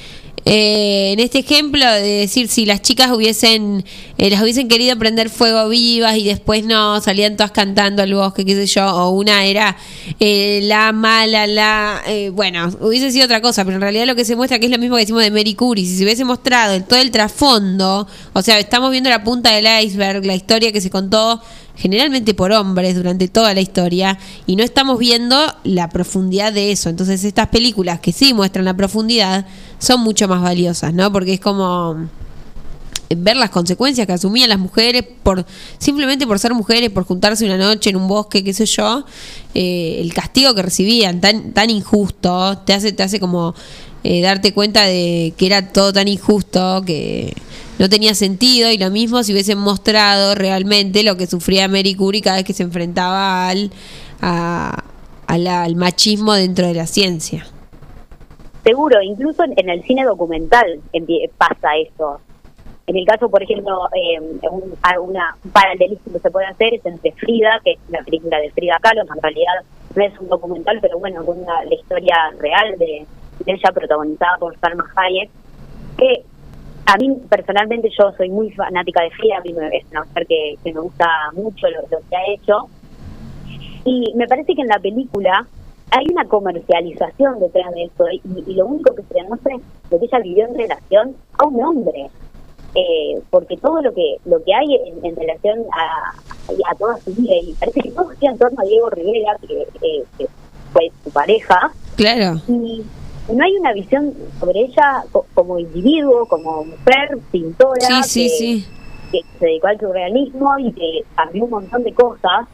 Eh, en este ejemplo de decir si las chicas hubiesen eh, las hubiesen querido prender fuego vivas y después no salían todas cantando al bosque qué sé yo o una era eh, la mala la eh, bueno hubiese sido otra cosa pero en realidad lo que se muestra que es lo mismo que decimos de Mary Curie si se hubiese mostrado el- todo el trasfondo o sea estamos viendo la punta del iceberg la historia que se contó generalmente por hombres durante toda la historia y no estamos viendo la profundidad de eso. Entonces estas películas que sí muestran la profundidad son mucho más valiosas, ¿no? Porque es como ver las consecuencias que asumían las mujeres por simplemente por ser mujeres, por juntarse una noche en un bosque, qué sé yo, eh, el castigo que recibían tan tan injusto te hace te hace como eh, darte cuenta de que era todo tan injusto que no tenía sentido y lo mismo si hubiesen mostrado realmente lo que sufría Mary Curie cada vez que se enfrentaba al al machismo dentro de la ciencia. Seguro, incluso en, el cine documental pasa eso. En el caso, por ejemplo, eh, un, paralelismo que se puede hacer es entre Frida, que es la película de Frida Kahlo, en realidad no es un documental, pero bueno, cuenta la historia real de, de ella protagonizada por Salma Hayek, que a mí personalmente yo soy muy fanática de Frida, a mí me, es una mujer que, que me gusta mucho lo, lo que ha hecho, y me parece que en la película hay una comercialización detrás de eso y, y lo único que se demuestra es lo que ella vivió en relación a un hombre. Eh, porque todo lo que lo que hay en, en relación a, a toda su vida, y parece que todo gira en torno a Diego Rivera, que, eh, que fue su pareja, Claro. y no hay una visión sobre ella co- como individuo, como mujer, pintora, Sí, sí, que, sí. que se dedicó al surrealismo y que cambió un montón de cosas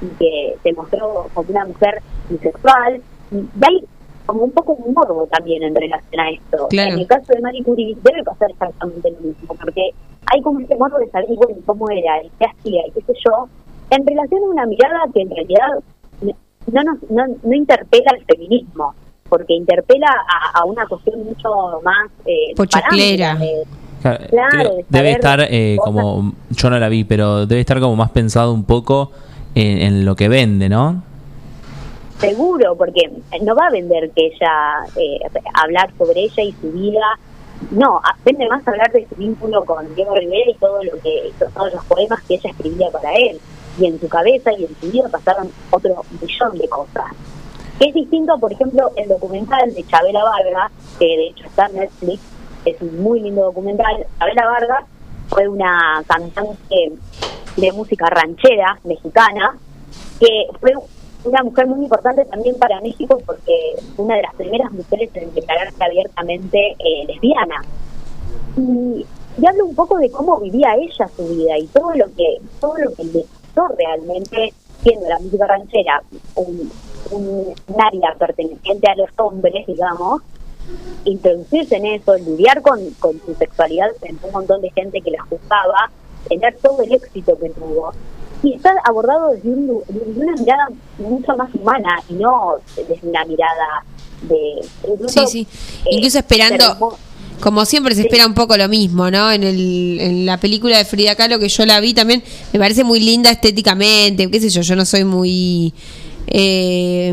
y que se mostró como una mujer bisexual. Y hay como un poco un morbo también en relación a esto. Claro. En el caso de Marie Curie debe pasar exactamente lo mismo, porque hay como este morbo de saber bueno, cómo era y qué hacía y qué sé yo, en relación a una mirada que en realidad no, nos, no, no interpela al feminismo, porque interpela a, a una cuestión mucho más eh, Pochoclera. de- Claro, Claro, de debe estar eh, como yo no la vi pero debe estar como más pensado un poco en, en lo que vende no Seguro, porque no va a vender que ella, eh, hablar sobre ella y su vida. No, vende más hablar de su vínculo con Diego Rivera y todo lo que, todos los poemas que ella escribía para él. Y en su cabeza y en su vida pasaron otro millón de cosas. Que es distinto, por ejemplo, el documental de Chabela Vargas, que de hecho está en Netflix, es un muy lindo documental. Chabela Vargas fue una cantante de música ranchera mexicana, que fue una mujer muy importante también para México porque fue una de las primeras mujeres en declararse abiertamente eh, lesbiana. Y, y hablo un poco de cómo vivía ella su vida y todo lo que todo lo que le costó realmente siendo la música ranchera un, un, un área perteneciente a los hombres, digamos, introducirse en eso, lidiar con, con su sexualidad frente a un montón de gente que la juzgaba, tener todo el éxito que tuvo. Y está abordado desde, un desde una mirada mucho más humana y no desde una mirada de... incluso, Sí, sí. eh, Incluso esperando, hermo- como siempre se espera un poco lo mismo, ¿no? En, el, en la película de Frida Kahlo que yo la vi también, me parece muy linda estéticamente, qué sé yo, yo no soy muy... eh,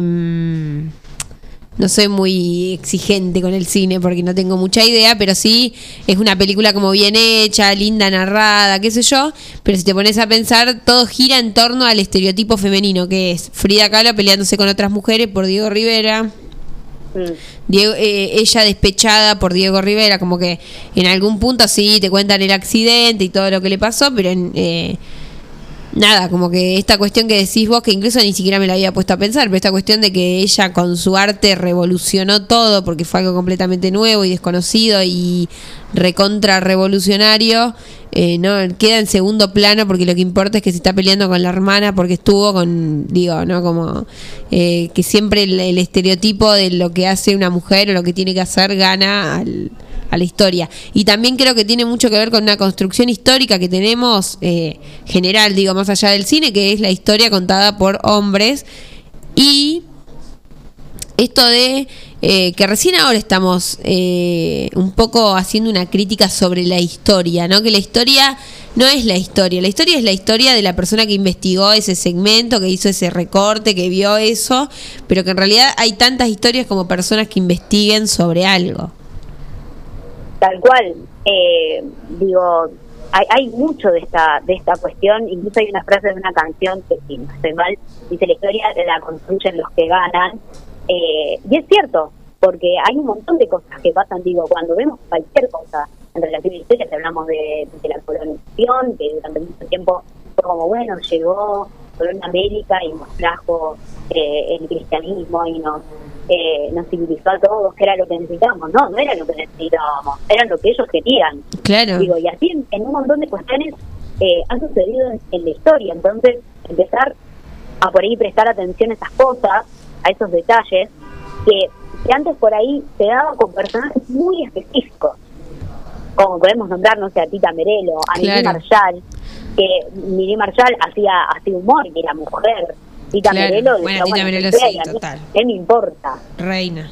no soy muy exigente con el cine porque no tengo mucha idea, pero sí es una película como bien hecha, linda, narrada, qué sé yo. Pero si te pones a pensar, todo gira en torno al estereotipo femenino, que es Frida Kahlo peleándose con otras mujeres por Diego Rivera. Mm. Diego, eh, ella despechada por Diego Rivera, como que en algún punto sí te cuentan el accidente y todo lo que le pasó, pero en, eh, nada, como que esta cuestión que decís vos, que incluso ni siquiera me la había puesto a pensar, pero esta cuestión de que ella con su arte revolucionó todo porque fue algo completamente nuevo y desconocido y recontra revolucionario, eh, no queda en segundo plano porque lo que importa es que se está peleando con la hermana porque estuvo con, digo, ¿no? Como eh, que siempre el, el estereotipo de lo que hace una mujer o lo que tiene que hacer gana al a la historia. Y también creo que tiene mucho que ver con una construcción histórica que tenemos eh, general, digo, más allá del cine, que es la historia contada por hombres. Y esto de eh, que recién ahora estamos eh, un poco haciendo una crítica sobre la historia, ¿no? Que la historia no es la historia, la historia es la historia de la persona que investigó ese segmento, que hizo ese recorte, que vio eso, pero que en realidad hay tantas historias como personas que investiguen sobre algo. Tal cual, eh, digo, hay, hay mucho de esta de esta cuestión, incluso hay una frase de una canción que si no estoy mal, dice la historia la construyen los que ganan, eh, y es cierto, porque hay un montón de cosas que pasan, digo, cuando vemos cualquier cosa en relación a la historia, si hablamos de, de la colonización, que durante mucho tiempo fue como, bueno, llegó Colón América y nos trajo eh, el cristianismo y nos eh, nos civilizó a todos, que era lo que necesitábamos. No, no era lo que necesitábamos, era lo que ellos querían. Claro. Digo, y así en, en un montón de cuestiones eh, han sucedido en, en la historia. Entonces, empezar a por ahí prestar atención a esas cosas, a esos detalles, que, que antes por ahí se daban con personajes muy específicos. Como podemos nombrar, no sé, a Tita Merelo, a Miri Claro. Marshall, que Miri Marshall hacía, hacía humor y era mujer. Tita Claro. Merelo, Bueno, Tita Merelo sí, total. ¿Qué me importa? Reina.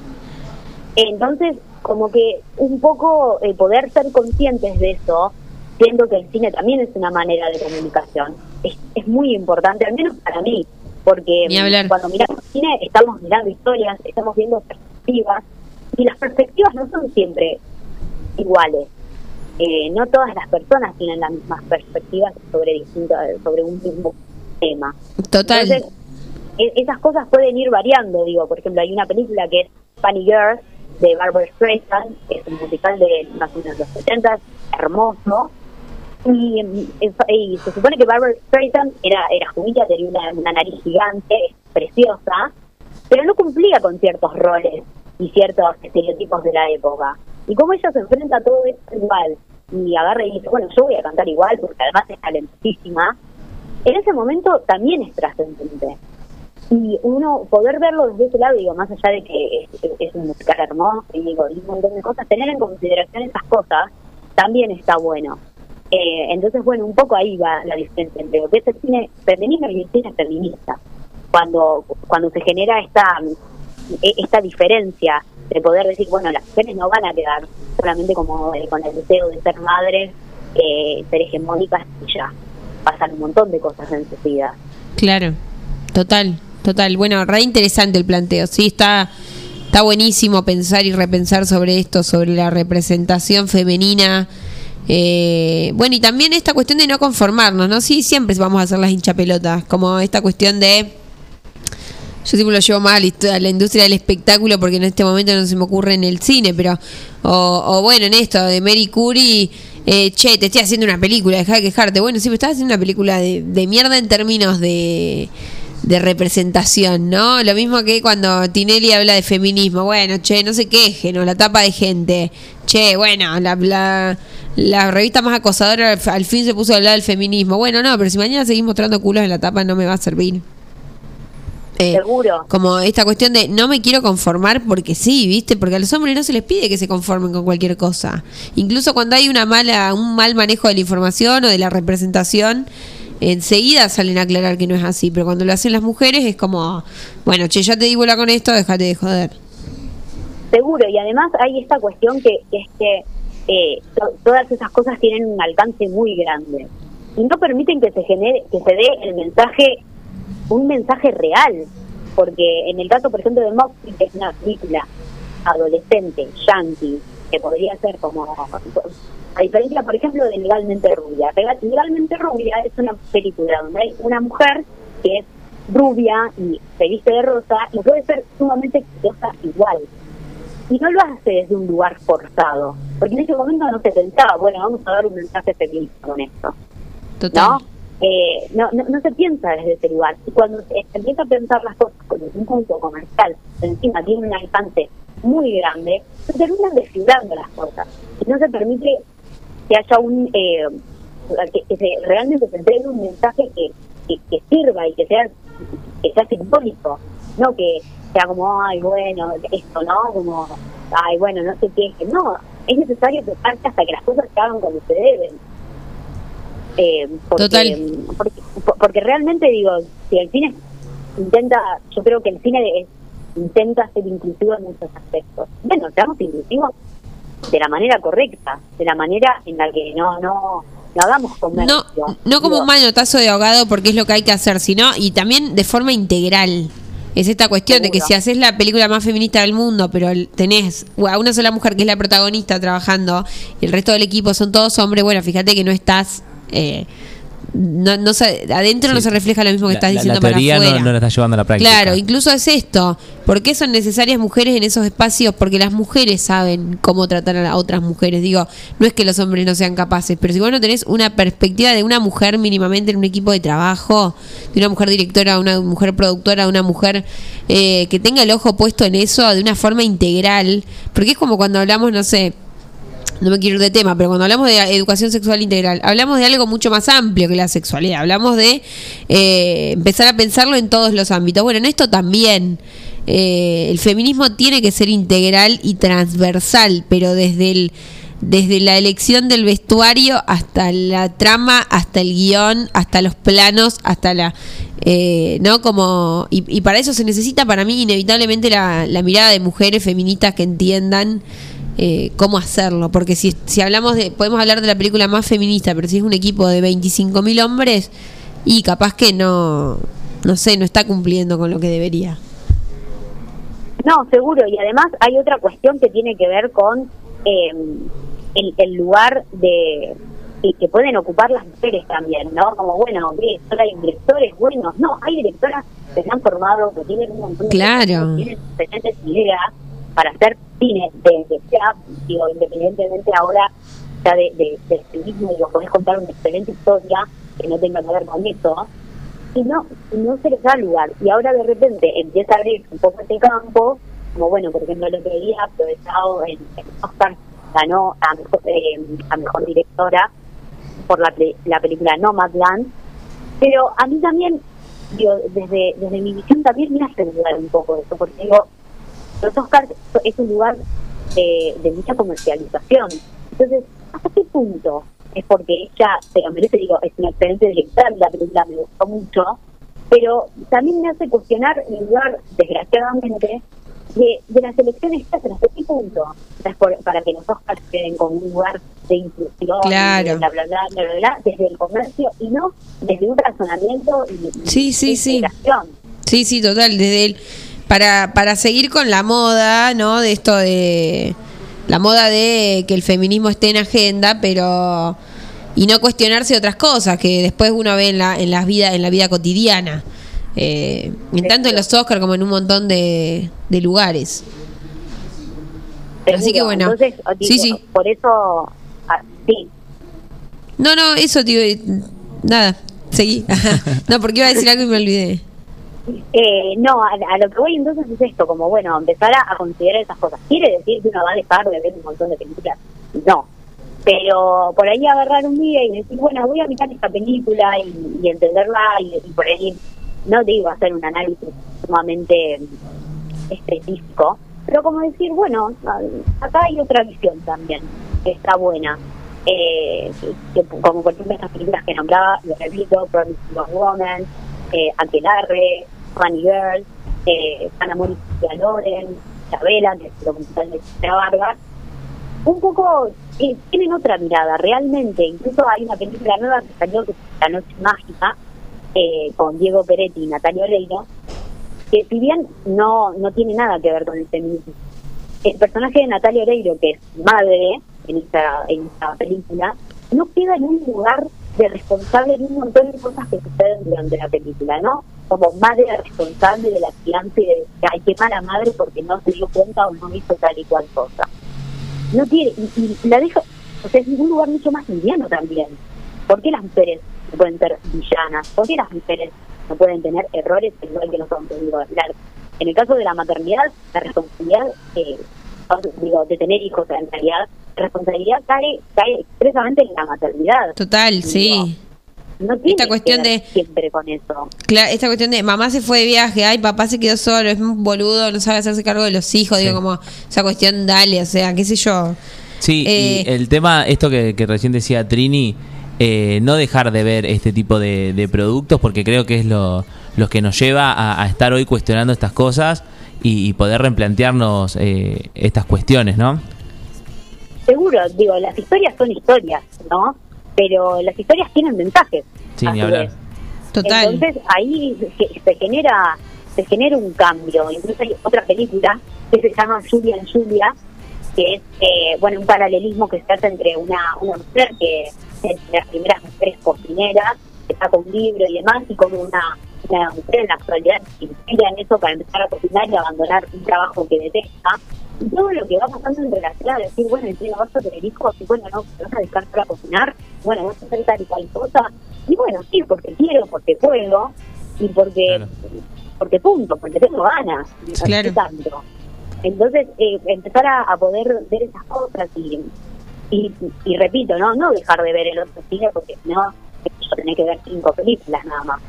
Entonces, como que un poco eh, poder ser conscientes de eso, siendo que el cine también es una manera de comunicación, es, es muy importante, al menos para mí, porque hablar. cuando miramos cine estamos mirando historias, estamos viendo perspectivas, y las perspectivas no son siempre iguales. Eh, no todas las personas tienen las mismas perspectivas sobre distintos, sobre un mismo tema. Total. Entonces, e- esas cosas pueden ir variando, digo, por ejemplo, hay una película que es Funny Girl de Barbara Streisand, que es un musical de más o menos los 70, hermoso, y, mm, y se supone que Barbara Streisand era, era judía, tenía una, una nariz gigante, preciosa, pero no cumplía con ciertos roles y ciertos estereotipos de la época. Y como ella se enfrenta a todo esto igual, y agarra y dice, bueno, yo voy a cantar igual, porque además es talentosísima, en ese momento también es trascendente. Y uno poder verlo desde ese lado, digo, más allá de que es, es un musical hermoso y digo, un montón de cosas, tener en consideración esas cosas también está bueno. Eh, entonces, bueno, un poco ahí va la diferencia entre lo que es el cine femenino y el cine feminista. Cuando, cuando se genera esta, esta diferencia de poder decir, bueno, las mujeres no van a quedar solamente como eh, con el deseo de ser madres, eh, ser hegemónicas y ya. Pasan un montón de cosas en sus vidas. Claro, total, total. Bueno, re interesante el planteo. Sí, está, está buenísimo pensar y repensar sobre esto, sobre la representación femenina. Eh, bueno, y también esta cuestión de no conformarnos, ¿no? Sí, siempre vamos a hacer las hinchapelotas, como esta cuestión de... Yo siempre lo llevo más a la, industria del espectáculo porque en este momento no se me ocurre en el cine, pero... O, bueno, en esto de Mary Curie, eh, che, te estoy haciendo una película, deja de quejarte. Bueno, sí, me estás haciendo una película de, mierda en términos de, de representación, ¿no? Lo mismo que cuando Tinelli habla de feminismo. Bueno, che, no se quejen, ¿no? La tapa de gente. Che, bueno, la, la, la revista más acosadora al fin se puso a hablar del feminismo. Bueno, no, pero si mañana seguís mostrando culos en la tapa no me va a servir. Eh, Seguro. Como esta cuestión de no me quiero conformar porque sí, ¿viste? Porque a los hombres no se les pide que se conformen con cualquier cosa. Incluso cuando hay una mala un mal manejo de la información o de la representación, enseguida salen a aclarar que no es así, pero cuando lo hacen las mujeres es como, bueno, che, ya te di bola con esto, déjate de joder. Seguro, y además hay esta cuestión que, que es que eh, to- todas esas cosas tienen un alcance muy grande y no permiten que se genere, que se dé el mensaje, un mensaje real. porque en el caso, por ejemplo, de Moxie, que es una película adolescente, yankee, que podría ser como... A diferencia, por ejemplo, de Legalmente Rubia. Legal- Legalmente Rubia es una película donde hay una mujer que es rubia y se viste de rosa y puede ser sumamente exitosa igual. Y no lo hace desde un lugar forzado, porque en ese momento no se pensaba, bueno, vamos a dar un mensaje feminista con esto. ¿No? Eh, no, no, no se piensa desde ese lugar. Y cuando se, empieza a pensar las cosas con un punto comercial, encima tiene un alcance muy grande, se terminan desfigurando las cosas. Y no se permite que haya un. Eh, que, se, realmente se entregue un mensaje que, que, sirva y que sea, que sea simbólico. No que sea como, ay, bueno, esto, ¿no? Como, ay, bueno, no sé qué. No, es necesario que pase hasta que las cosas se hagan como se deben. Eh, porque, Total. Porque, porque realmente digo, si el cine intenta, yo creo que el cine es- intenta ser inclusivo en muchos aspectos. Bueno, seamos inclusivos de la manera correcta, de la manera en la que no no, no hagamos comercio. No como Digo, un manotazo de ahogado porque es lo que hay que hacer, sino y también de forma integral. Es esta cuestión de que si haces la película más feminista del mundo, pero tenés a una sola mujer que es la protagonista trabajando y el resto del equipo son todos hombres, bueno, fíjate que no estás... eh, no, no se- adentro no se refleja lo mismo que La, estás diciendo la teoría para afuera. no la llevando a la práctica. Claro, incluso es esto. ¿Por qué son necesarias mujeres en esos espacios? Porque las mujeres saben cómo tratar a otras mujeres. Digo, no es que los hombres no sean capaces, pero si vos no tenés una perspectiva de una mujer mínimamente en un equipo de trabajo, de una mujer directora, una mujer productora, una mujer eh, que tenga el ojo puesto en eso de una forma integral, porque es como cuando hablamos, no sé, no me quiero ir de tema, pero cuando hablamos de educación sexual integral, hablamos de algo mucho más amplio que la sexualidad. Hablamos de eh, empezar a pensarlo en todos los ámbitos. Bueno, en esto también. eh, el feminismo tiene que ser integral y transversal, pero desde el desde la elección del vestuario hasta la trama, hasta el guion, hasta los planos, hasta la eh, no como y, y para eso se necesita para mí inevitablemente la, la mirada de mujeres feministas que entiendan eh, cómo hacerlo. Porque si, si hablamos de, podemos hablar de la película más feminista, pero si es un equipo de 25.000 hombres, y capaz que no, no sé, no está cumpliendo con lo que debería. No, seguro. Y además hay otra cuestión que tiene que ver con eh, el, el lugar de y que pueden ocupar las mujeres también, ¿no? Como, bueno, ¿qué? solo hay directores buenos. No, hay directoras que se han formado, que tienen un montón de Claro. que tienen excelentes ideas para hacer cine, de, de sea, digo, independientemente ahora ya de, de, del feminismo, digo, podés contar una excelente historia que no tenga que ver con eso, y no, no se les da lugar. Y ahora de repente empieza a abrir un poco este campo, como bueno, por ejemplo, el otro día, aprovechado en, en Oscar, ganó a mejor, eh, a mejor directora por la, la película Nomadland. Pero a mí también, digo, desde, desde mi visión también me hace dudar un poco de eso, porque digo, los Oscars es un lugar de, de mucha comercialización. Entonces, ¿hasta qué punto? Es porque ella se lo merece, digo, es una excelente directora, la película me gustó mucho, pero también me hace cuestionar el lugar, desgraciadamente, de, de las elecciones que hacen, ¿hasta qué punto? Es por- para que los Oscars queden como un lugar de inclusión, Claro. bla, bla, bla, bla, bla, bla, desde el comercio y no desde un razonamiento y, Sí, sí, y sí. Sí, sí, total. Desde el, para, para seguir con la moda, ¿no? De esto de. La moda de que el feminismo esté en agenda, pero. Y no cuestionarse otras cosas que después uno ve en la, en las vida, en la vida cotidiana. Eh, en tanto en los Oscars como en un montón de, de lugares. Así que bueno. Entonces, digo, Sí, sí. por eso, ah, sí, No, no, eso, tío. Nada, seguí. no, porque iba a decir algo y me olvidé. Eh, no, a, a lo que voy entonces es esto, como bueno, empezar a, considerar esas cosas. ¿Quiere decir que uno va a dejar de ver un montón de películas? No. Pero por ahí agarrar un día y decir, bueno, voy a mirar esta película y, entenderla y, por ahí, no te digo hacer un análisis sumamente específico, pero como decir, bueno, acá hay otra visión también, que está buena. Eh, que- como por ejemplo estas películas que nombraba, lo repito, Promising Woman, eh, Aquelarre, Funny Girl, eh, Mónica Loren, Chabela, que es el documental de Cristina Vargas, un poco eh, tienen otra mirada, realmente. Incluso hay una película nueva que salió que es La Noche Mágica, eh, con Diego Peretti y Natalia Oreiro, que si bien no, no tiene nada que ver con el feminismo, el personaje de Natalia Oreiro, que es madre en esta, en esta película, no queda en un lugar de responsable de un montón de cosas que suceden durante la película, ¿no? Como madre responsable de la crianza y de hay que mala madre porque no se dio cuenta o no hizo tal y cual cosa. No tiene, y, y la deja, o sea, es un lugar mucho más liviano también. ¿Por qué las mujeres no pueden ser villanas? ¿Por qué las mujeres no pueden tener errores igual que los hombres? Digo, la- en el caso de la maternidad, la responsabilidad eh, digo, de tener hijos en realidad, responsabilidad cae, cae expresamente en la maternidad. Total, sí. No tiene Esta cuestión que ver de- siempre con eso. Claro, esta cuestión de mamá se fue de viaje, ay, papá se quedó solo, es un boludo, no sabe hacerse cargo de los hijos, digo, como esa cuestión, dale, o sea, qué sé yo. Sí, Eh, y el tema, esto que, que recién decía Trini, eh, no dejar de ver este tipo de, de productos porque creo que es lo, lo que nos lleva a, a estar hoy cuestionando estas cosas y, y poder replantearnos eh, estas cuestiones, ¿no? Seguro, digo, las historias son historias, ¿no? Pero las historias tienen mensajes. Sí, a ni hablar. Total. Entonces ahí se, se genera se genera un cambio. Incluso hay otra película que se llama Julia en Julia, que es eh, bueno un paralelismo que se hace entre una, una mujer que es de las primeras mujeres cocineras, que saca un libro y demás, y como una, una mujer en la actualidad se inspira en eso para empezar a cocinar y abandonar un trabajo que detesta. Y todo lo que va pasando en relación a decir, bueno, ¿en serio vas a tener hijos? Y bueno, no, ¿te vas a dedicar para cocinar? Bueno, vas a hacer tal y cual cosa. Y bueno, sí, porque quiero, porque puedo, y porque porque punto, porque tengo ganas. Claro. tanto. Entonces, eh, empezar a, a poder ver esas cosas y, y, y repito, no no dejar de ver el otro cine porque si no, yo tenés que ver cinco películas nada más.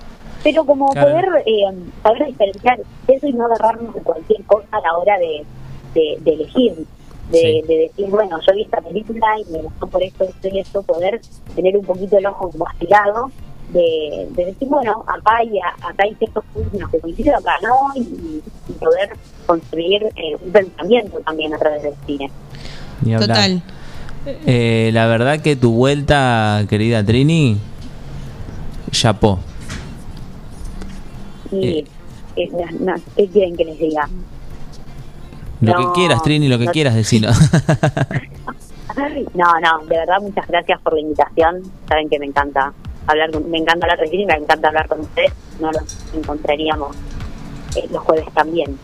Pero como Claro. poder eh, saber diferenciar eso y no agarrarnos de cualquier cosa a la hora de, de, de elegir. De, Sí. de decir, bueno, yo vi esta película y me gustó por esto, esto y esto, poder tener un poquito el ojo como afilado de, de decir, bueno, acá hay, acá hay ciertos puntos que coincido, acá no, y, y poder construir eh, un pensamiento también a través del cine. Total. Eh, la verdad que tu vuelta, querida Trini, chapó. Y eh, no, no, ¿qué quieren que les diga? Lo No, que quieras, Trini, lo que no- quieras decirlo. No, no, de verdad muchas gracias por la invitación. Saben que me encanta hablar, con- me encanta hablar de cine, me encanta hablar con ustedes. No los encontraríamos eh, los jueves también.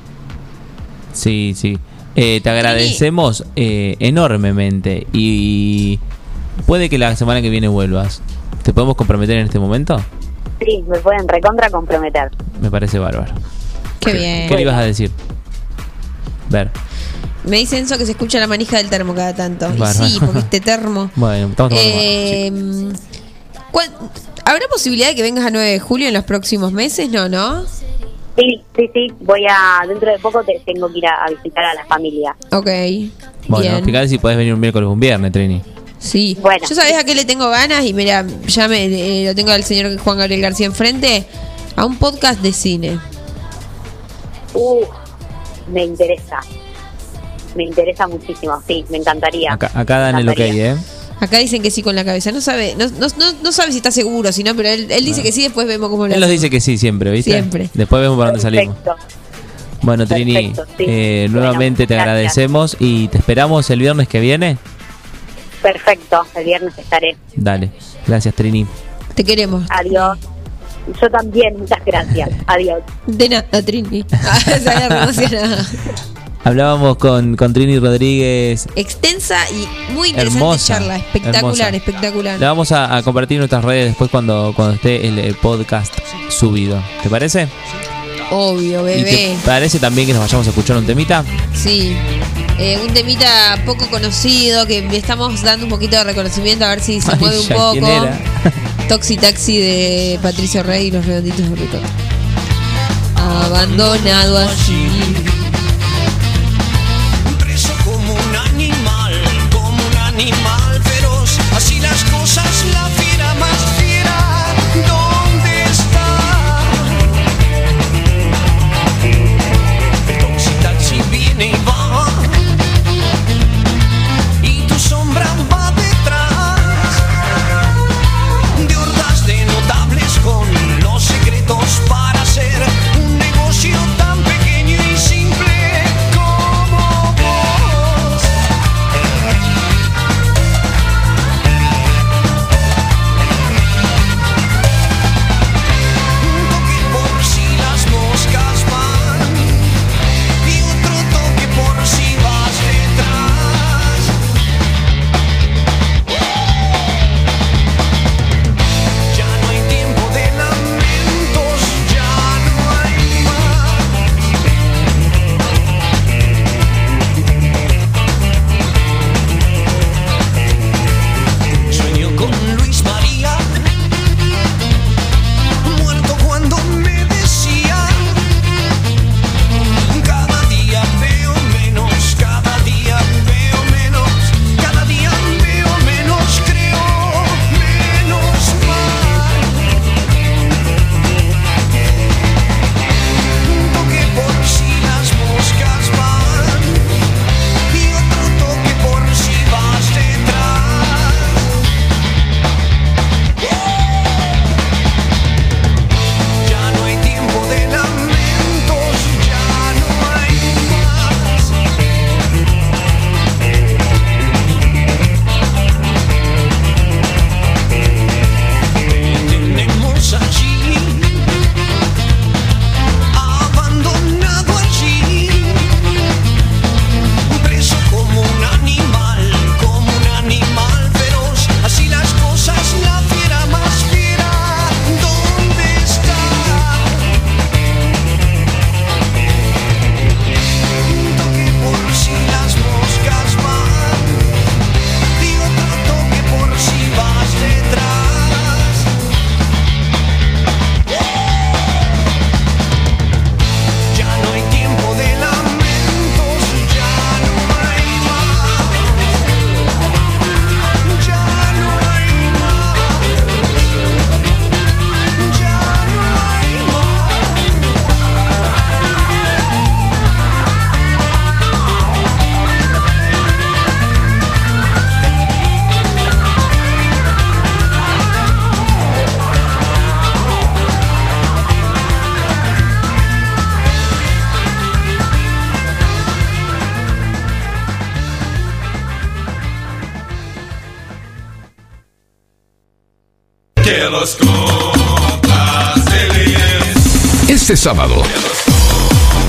sí, sí. Eh, te agradecemos eh, enormemente y puede que la semana que viene vuelvas. ¿Te podemos comprometer en este momento? Sí, me pueden recontra comprometer. Me parece bárbaro. Qué bien. ¿Qué le ibas a decir? Ver. Me dice Enzo que se escucha la manija del termo cada tanto. Y Bárbaro. sí, porque este termo. Bueno, estamos tomando Eh, ¿cuál- ¿Habrá posibilidad de que vengas a 9 de julio en los próximos meses? No, ¿no? Sí, sí, sí. Voy a, dentro de poco te, tengo que ir a, a visitar a la familia. Ok. Bueno, fíjate si podés venir un miércoles o un viernes, Trini. Sí. Bueno. Yo sabés a qué le tengo ganas y mira, ya me eh, lo tengo al señor Juan Gabriel García enfrente a un podcast de cine. Uh, me interesa. Me interesa muchísimo, sí, me encantaría. Acá, acá dan el ok. ¿eh? Acá dicen que sí con la cabeza. No sabe, no, no, no, no sabe si está seguro, si no, pero él, él dice que sí, después vemos cómo lo Él nos dice que sí siempre, ¿viste? Siempre. Después vemos para dónde salimos. Perfecto. Bueno, Trini, Perfecto, sí. eh, Bueno, nuevamente te gracias. agradecemos y te esperamos el viernes que viene. Perfecto, el viernes estaré. Dale, gracias Trini. Te queremos. Adiós. Yo también, muchas gracias. Adiós. De nada, Trini. Ah. Hablábamos con, con Trini Rodríguez. Extensa y muy interesante Hermosa, charla. Espectacular, hermosa. espectacular. La vamos a, a compartir en nuestras redes después cuando, cuando esté el, el podcast subido. ¿Te parece? Obvio, ¿Y te bebé. parece también que nos vayamos a escuchar un temita? Sí. Eh, un temita poco conocido que le estamos dando un poquito de reconocimiento a ver si se Ay, mueve un ya, ¿quién poco. Toxi Taxi de Patricio Rey y los redonditos de Ricota. Abandonado allí. Este sábado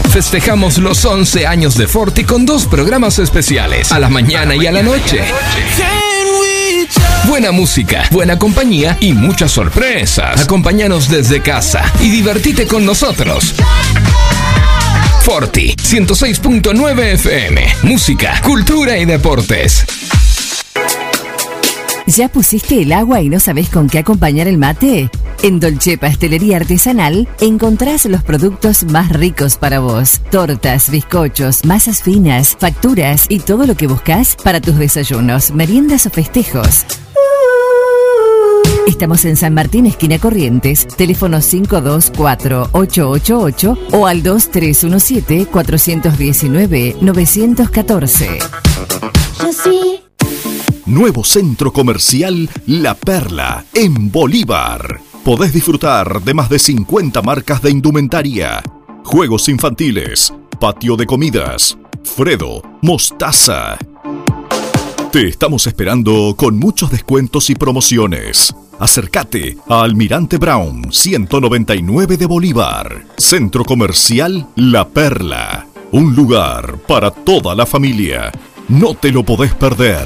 festejamos los 11 años de Forti con dos programas especiales, a la mañana y a la noche. Buena música, buena compañía y muchas sorpresas. Acompáñanos desde casa y divertite con nosotros. Forti 106.9 FM. Música, cultura y deportes. ¿Ya pusiste el agua y no sabes con qué acompañar el mate? En Dolce Pastelería Artesanal encontrás los productos más ricos para vos. Tortas, bizcochos, masas finas, facturas y todo lo que buscas para tus desayunos, meriendas o festejos. Estamos en San Martín, esquina Corrientes, teléfono 524-888 o al 2317-419-914. Nuevo centro comercial La Perla, en Bolívar. Podés disfrutar de más de 50 marcas de indumentaria, juegos infantiles, patio de comidas, Fredo, Mostaza. Te estamos esperando con muchos descuentos y promociones. Acércate a Almirante Brown 199 de Bolívar, Centro Comercial La Perla. Un lugar para toda la familia. No te lo podés perder.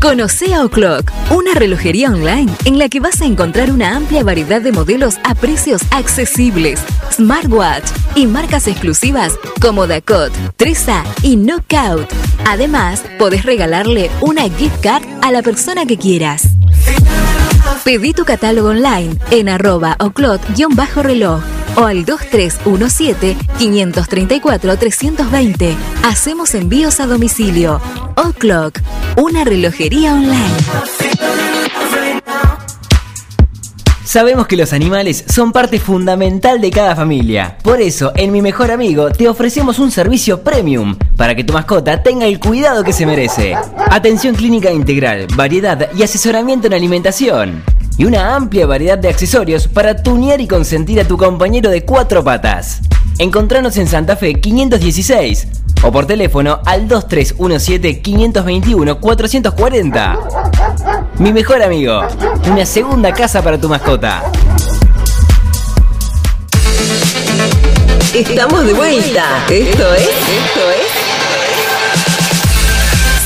Conoce a O'Clock, una relojería online en la que vas a encontrar una amplia variedad de modelos a precios accesibles, smartwatch y marcas exclusivas como Dakot, Tresa y Knockout. Además, podés regalarle una gift card a la persona que quieras. Pedí tu catálogo online en arroba oclot-reloj o al 2317-534-320. Hacemos envíos a domicilio. O'Clock, una relojería online. Sabemos que los animales son parte fundamental de cada familia. Por eso, en Mi Mejor Amigo te ofrecemos un servicio premium para que tu mascota tenga el cuidado que se merece. Atención clínica integral, variedad y asesoramiento en alimentación. Y una amplia variedad de accesorios para tunear y consentir a tu compañero de cuatro patas. Encontranos en Santa Fe 516 o por teléfono al 2317-521-440. Mi mejor amigo, una segunda casa para tu mascota. Estamos de vuelta. Esto es. Esto es.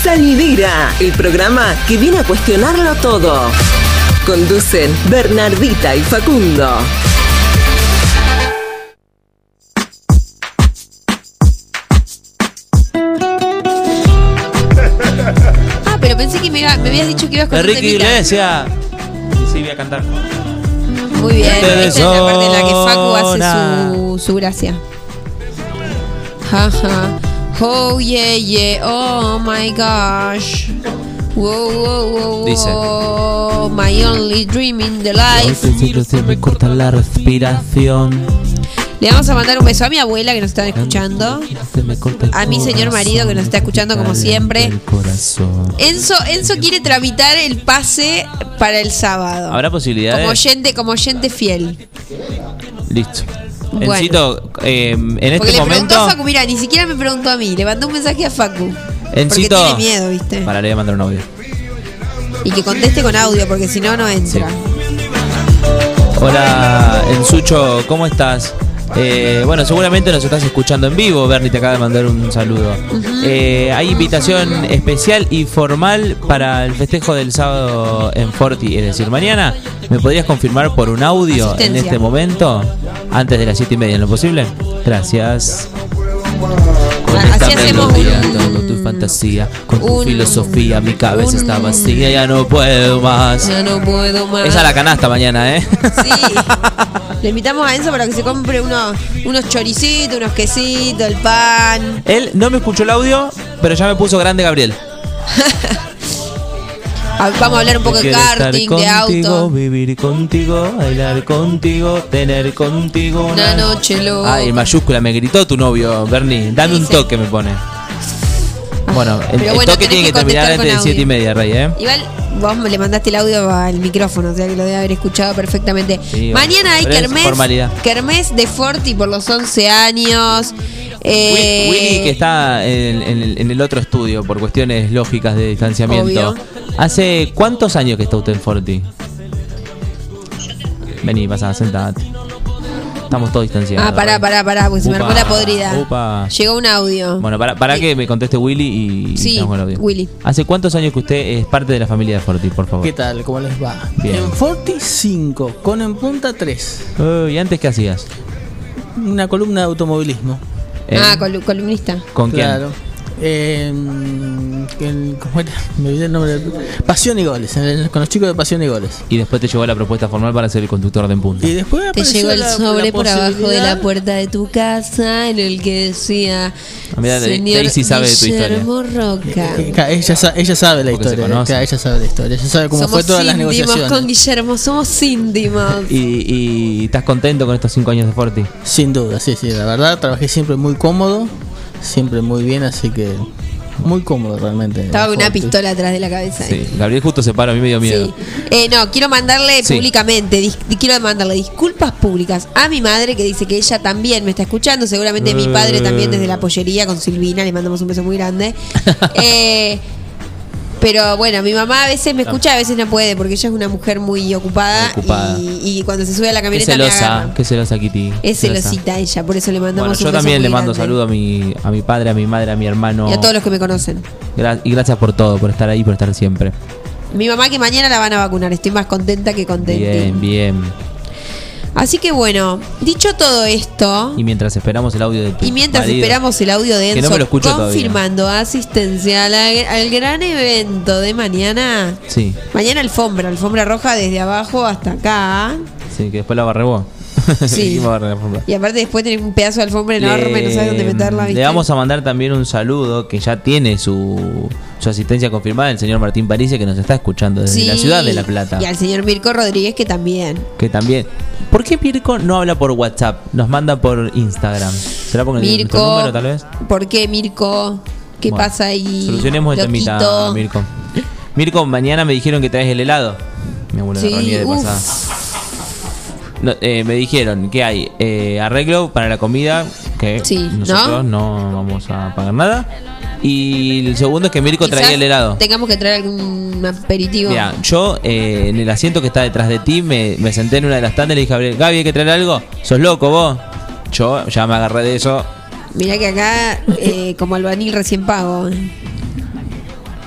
Salidera, el programa que viene a cuestionarlo todo. Conducen Bernardita y Facundo. Ah, pero pensé que me, iba- me habías dicho que ibas con un Enrique temita. Iglesia. Y sí, voy a cantar. Muy bien. Esta es la parte en la que Facu hace su, su gracia. Jaja. Oh yeah yeah. Oh my gosh. Wow, wow, wow, Dice. My only dream in the life. Se me corta la respiración. Le vamos a mandar un beso a mi abuela que nos está escuchando. A mi señor marido que nos está escuchando como siempre. Enzo, Enzo quiere tramitar el pase para el sábado. ¿Habrá posibilidades? Como oyente, como oyente fiel. Listo. Bueno. Encito, eh, en Porque este le preguntó momento. a Facu, mira, ni siquiera me preguntó a mí, le mandó un mensaje a Facu. Porque Encito. tiene miedo, ¿viste? Para, le voy a mandar un audio. Y que conteste con audio, porque si no, no entra. Hola, Ensucho, ¿cómo estás? Eh, bueno, seguramente nos estás escuchando en vivo. Bernie te acaba de mandar un saludo. Eh, hay invitación especial y formal para el festejo del sábado en Forti, es decir, mañana. ¿Me podrías confirmar por un audio en este momento? Antes de las siete y media, ¿en lo posible? Gracias. Con Así hacemos melodía, fantasía, con tu filosofía, mi cabeza está vacía, ya no puedo más. Ya no puedo más. Esa es la canasta mañana, ¿eh? Sí. Le invitamos a Enzo para que se compre unos, unos choricitos, unos quesitos, el pan. Él no me escuchó el audio, pero ya me puso grande Gabriel. A- Vamos a hablar un poco de karting, de contigo, auto. Vivir contigo, bailar contigo, tener contigo Una noche loca. Ay, en mayúscula, me gritó tu novio, Bernie. Dame un toque, me pone. Bueno, el, toque tiene que que terminar antes de siete y audio. media, Rey, ¿eh? Igual vos le mandaste el audio al micrófono, o sea que lo debe haber escuchado perfectamente. Sí, Mañana hay kermés, kermés de Forti por los 11 años. Eh, Willy, que está en, en el, en el otro estudio por cuestiones lógicas de distanciamiento. Obvio. ¿Hace cuántos años que está usted en Forti? Vení, pasa, sentate. Estamos todos distanciados. Ah, pará, pará, pará, porque se me Upa, armó la podrida. upa. Llegó un audio. Bueno, para, para que me conteste Willy y Sí, estamos con el audio. Willy. ¿Hace cuántos años que usted es parte de la familia de Forti, por favor? ¿Qué tal? ¿Cómo les va? Bien. En Forti 5, con en punta 3. Eh, ¿Y antes qué hacías? Una columna de automovilismo. Eh, Ah, colu- columnista. ¿Con quién? Claro. En- en- ¿Cómo era? Me olvidé el nombre. del- Pasión y goles. en el- con los chicos de Pasión y goles. Y después te llegó la propuesta formal para ser el conductor de En Punta. Y después Te apareció llegó el la- sobre la por abajo de la puerta de tu casa en el que decía Ah, mira, Señor Daisy sabe de tu historia. Guillermo Roca. Eh, ca- ella, ella sabe la Porque historia. Ella sabe la historia. Ella sabe cómo somos fue todas las negociaciones. con Guillermo, somos íntimos. ¿Y, y estás contento con estos cinco años de Forti? Sin duda, sí, sí. La verdad, trabajé siempre muy cómodo. Siempre muy bien, así que. Muy cómodo realmente. Estaba con una pistola atrás de la cabeza. Sí. Gabriel justo se paró, a mí me dio miedo. Sí. Eh, no, quiero mandarle Sí. públicamente, dis- quiero mandarle disculpas públicas a mi madre que dice que ella también me está escuchando, seguramente mi padre también desde la pollería con Silvina, le mandamos un beso muy grande. Eh, pero bueno, mi mamá a veces me escucha, a veces no puede, porque ella es una mujer muy ocupada, Muy ocupada. Y, y cuando se sube a la Qué camioneta me celosa, agarra. qué celosa Kitty. Es celosita ella, por eso le mandamos Bueno, yo también le mando grande. saludo a mi, a mi padre, a mi madre, a mi hermano. Y a todos los que me conocen. Gra- y gracias por todo, por estar ahí, por estar siempre. Mi mamá que mañana la van a vacunar, estoy más contenta que contenta. Bien, bien. Así que bueno, dicho todo esto, Y mientras esperamos el audio de y mientras marido, esperamos el audio de Que no Enzo me lo escucho todavía. confirmando asistencia a la- al gran evento de mañana, Sí, mañana alfombra, alfombra roja desde abajo hasta acá. sí, que después la barré vos. Sí. La. Y aparte después tenés un pedazo de alfombra enorme, no sabes dónde meterla. ¿viste? Le vamos a mandar también un saludo que ya tiene su, su asistencia confirmada, el señor Martín Parise, que nos está escuchando desde Sí. la ciudad de La Plata. Y al señor Mirko Rodríguez que también. Que también. ¿Por qué Mirko no habla por WhatsApp? Nos manda por Instagram. ¿Será porque Mirko, número tal vez? ¿por qué Mirko? ¿Qué Bueno, pasa ahí? Solucionemos loquito? temita, Mirko. Mirko, mañana me dijeron que traes el helado. Mi abuela Sí, Ronnie de pasada. No, eh, me dijeron que hay eh, arreglo para la comida, que Sí, nosotros ¿no? vamos a pagar nada. Y el segundo es que Mirko Quizás traía el helado. Tengamos que traer algún aperitivo. Mira, yo eh, en el asiento que está detrás de ti me, me senté en una de las tandas y le dije a Gabriel, Gaby, ¿hay que traer algo? ¿Sos loco vos? Yo ya me agarré de eso. Mirá que acá, eh, como albanil recién pago,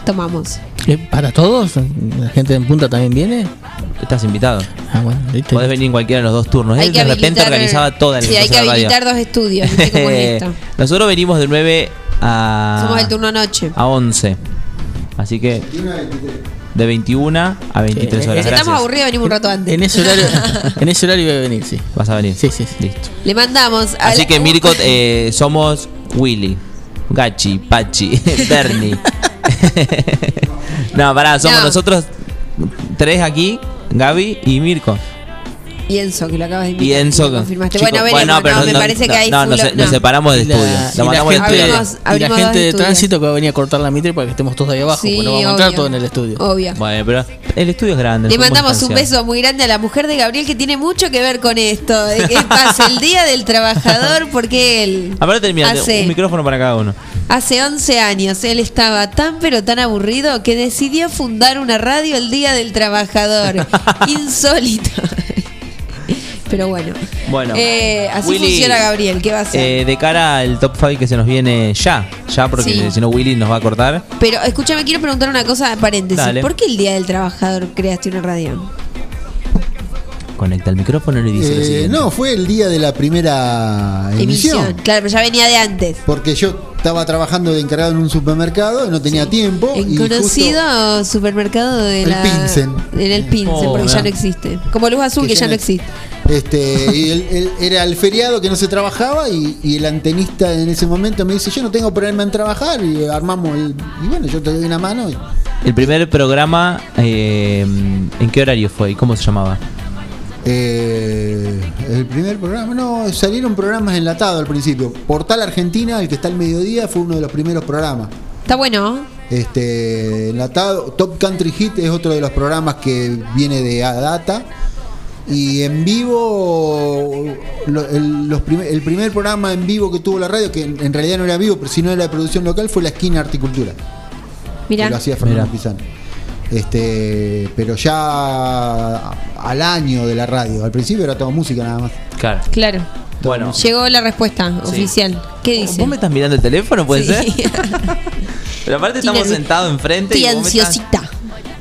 tomamos. Eh, ¿Para todos? ¿La gente en punta también viene? Estás invitado. Ah, bueno, ¿viste? Podés venir en cualquiera de los dos turnos. Hay Él que de repente organizaba toda la Sí, hay que radio. habilitar dos estudios. ¿viste cómo es esto? Nosotros venimos de 9 a, Somos el turno noche. a 11. Así que de 21 a 23 Eh, horas. Si estamos Gracias. aburridos, venimos un rato antes. En ese horario, en ese horario voy a venir, sí. Vas a venir. Sí, sí, sí. Listo. Le mandamos. al- Así que Mirko, eh, somos Willy, Gachi, Pachi, Bernie. No, pará, somos No. nosotros tres aquí, Gaby y Mirko. Y Enzo, que lo acabas de invitar. Enzo. lo confirmaste. Bueno, veremos. pero no, me parece que no, nos, no. separamos la- estudio. la mandamos gente. Abrimos- y la gente de estudios. tránsito que va a venir a cortar la mitre para que estemos todos ahí abajo. Sí, pues no vamos a entrar todos en el estudio. Obvio. Bueno, pero el estudio es grande. Le mandamos un beso muy grande a la mujer de Gabriel que tiene mucho que ver con esto. De que pasa el día del trabajador porque él Aparte, mira, un micrófono para cada uno. Hace 11 años él estaba tan pero tan aburrido que decidió fundar una radio el Día del Trabajador. Insólito. Pero bueno. Bueno, Eh, así Willy, funciona Gabriel, ¿qué va a hacer? Eh, de cara al top 5 que se nos viene ya, ya porque Sí. si no Willy nos va a cortar. Pero escúchame, quiero preguntar una cosa, paréntesis. Dale. ¿Por qué el Día del Trabajador creaste una radio? Conecta el micrófono y dice lo Eh, siguiente. no, fue el día de la primera emisión. Emisión. Claro, pero ya venía de antes. Porque yo estaba trabajando de encargado en un supermercado y no tenía tiempo. En y conocido supermercado de El la. Pinsen. En el Pinsen, Oh, porque ya no existe. Como Luz Azul, que, ya no existe. Este, y el- el- era el feriado que no se trabajaba y, y el antenista en ese momento me dice, yo no tengo problema en trabajar y armamos el... Y bueno, yo te doy una mano. y- El primer programa, eh, ¿en qué horario fue y cómo se llamaba? Eh, el primer programa, no, salieron programas enlatados al principio. Portal Argentina, el que está al mediodía, fue uno de los primeros programas. Está bueno. Este, enlatado, Top Country Hit es otro de los programas que viene de Data. Y en vivo, lo- el, los primer- el primer programa en vivo que tuvo la radio, que en, en realidad no era vivo, pero si no era de producción local, fue la esquina Articultura. Mira. Que lo hacía Fernando Pizano. Este, pero ya al año de la radio. Al principio era todo música nada más. Claro. Claro. Bueno. Llegó la respuesta oficial. ¿Qué dice? ¿Vos me estás mirando el teléfono, puede Sí. ser? Pero aparte estamos sentados enfrente Estoy y vos me estás ansiosita.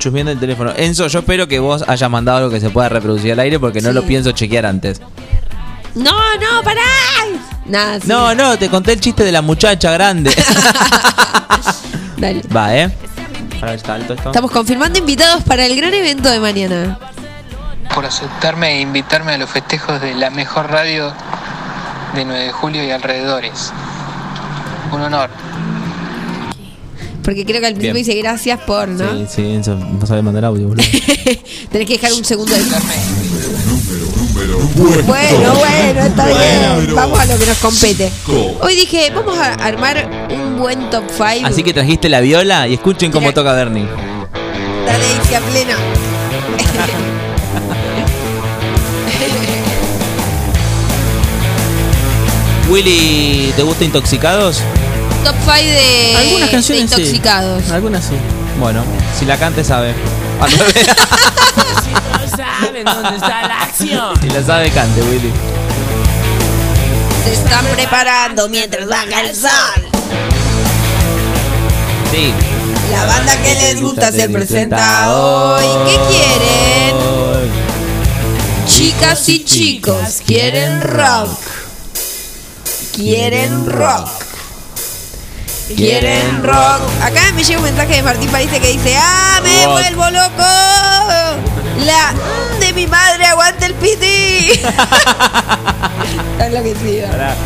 Chusmeando el teléfono. Enzo, yo espero que vos hayas mandado algo que se pueda reproducir al aire porque no Sí. lo pienso chequear antes. No, no, pará. Nada, sí. No, no, te conté el chiste de la muchacha grande. Dale. Va, ¿eh? Ahora está alto esto. Estamos confirmando invitados para el gran evento de mañana. por aceptarme e invitarme a los festejos de la mejor radio de 9 de julio y alrededores. Un honor. Porque creo que al principio Bien. dice gracias por, ¿no? Sí, sí, Enzo, no sabe mandar audio, boludo. Tenés que dejar un segundo de Bueno, bueno, está bien. Vamos a lo que nos compete. Hoy dije, vamos a armar un buen top 5. Así que trajiste la viola y escuchen cómo toca Bernie. Dale, Ixi, a plena. Willy, ¿te gusta Intoxicados? Top 5 de, Algunas canciones de sí. intoxicados. Algunas sí. Bueno, si la cante sabe. saben dónde está la acción. si la sabe, cante, Willy. Se están preparando mientras baja el sol. Sí. La banda que les gusta se presenta hoy. ¿Qué quieren? Chicas y chicos quieren rock. Quieren rock. Quieren rock. Acá me llega un mensaje de Martín París que dice: ¡Ah, me Rock. vuelvo loco! La de mi madre aguanta el piti. Está enloquecida.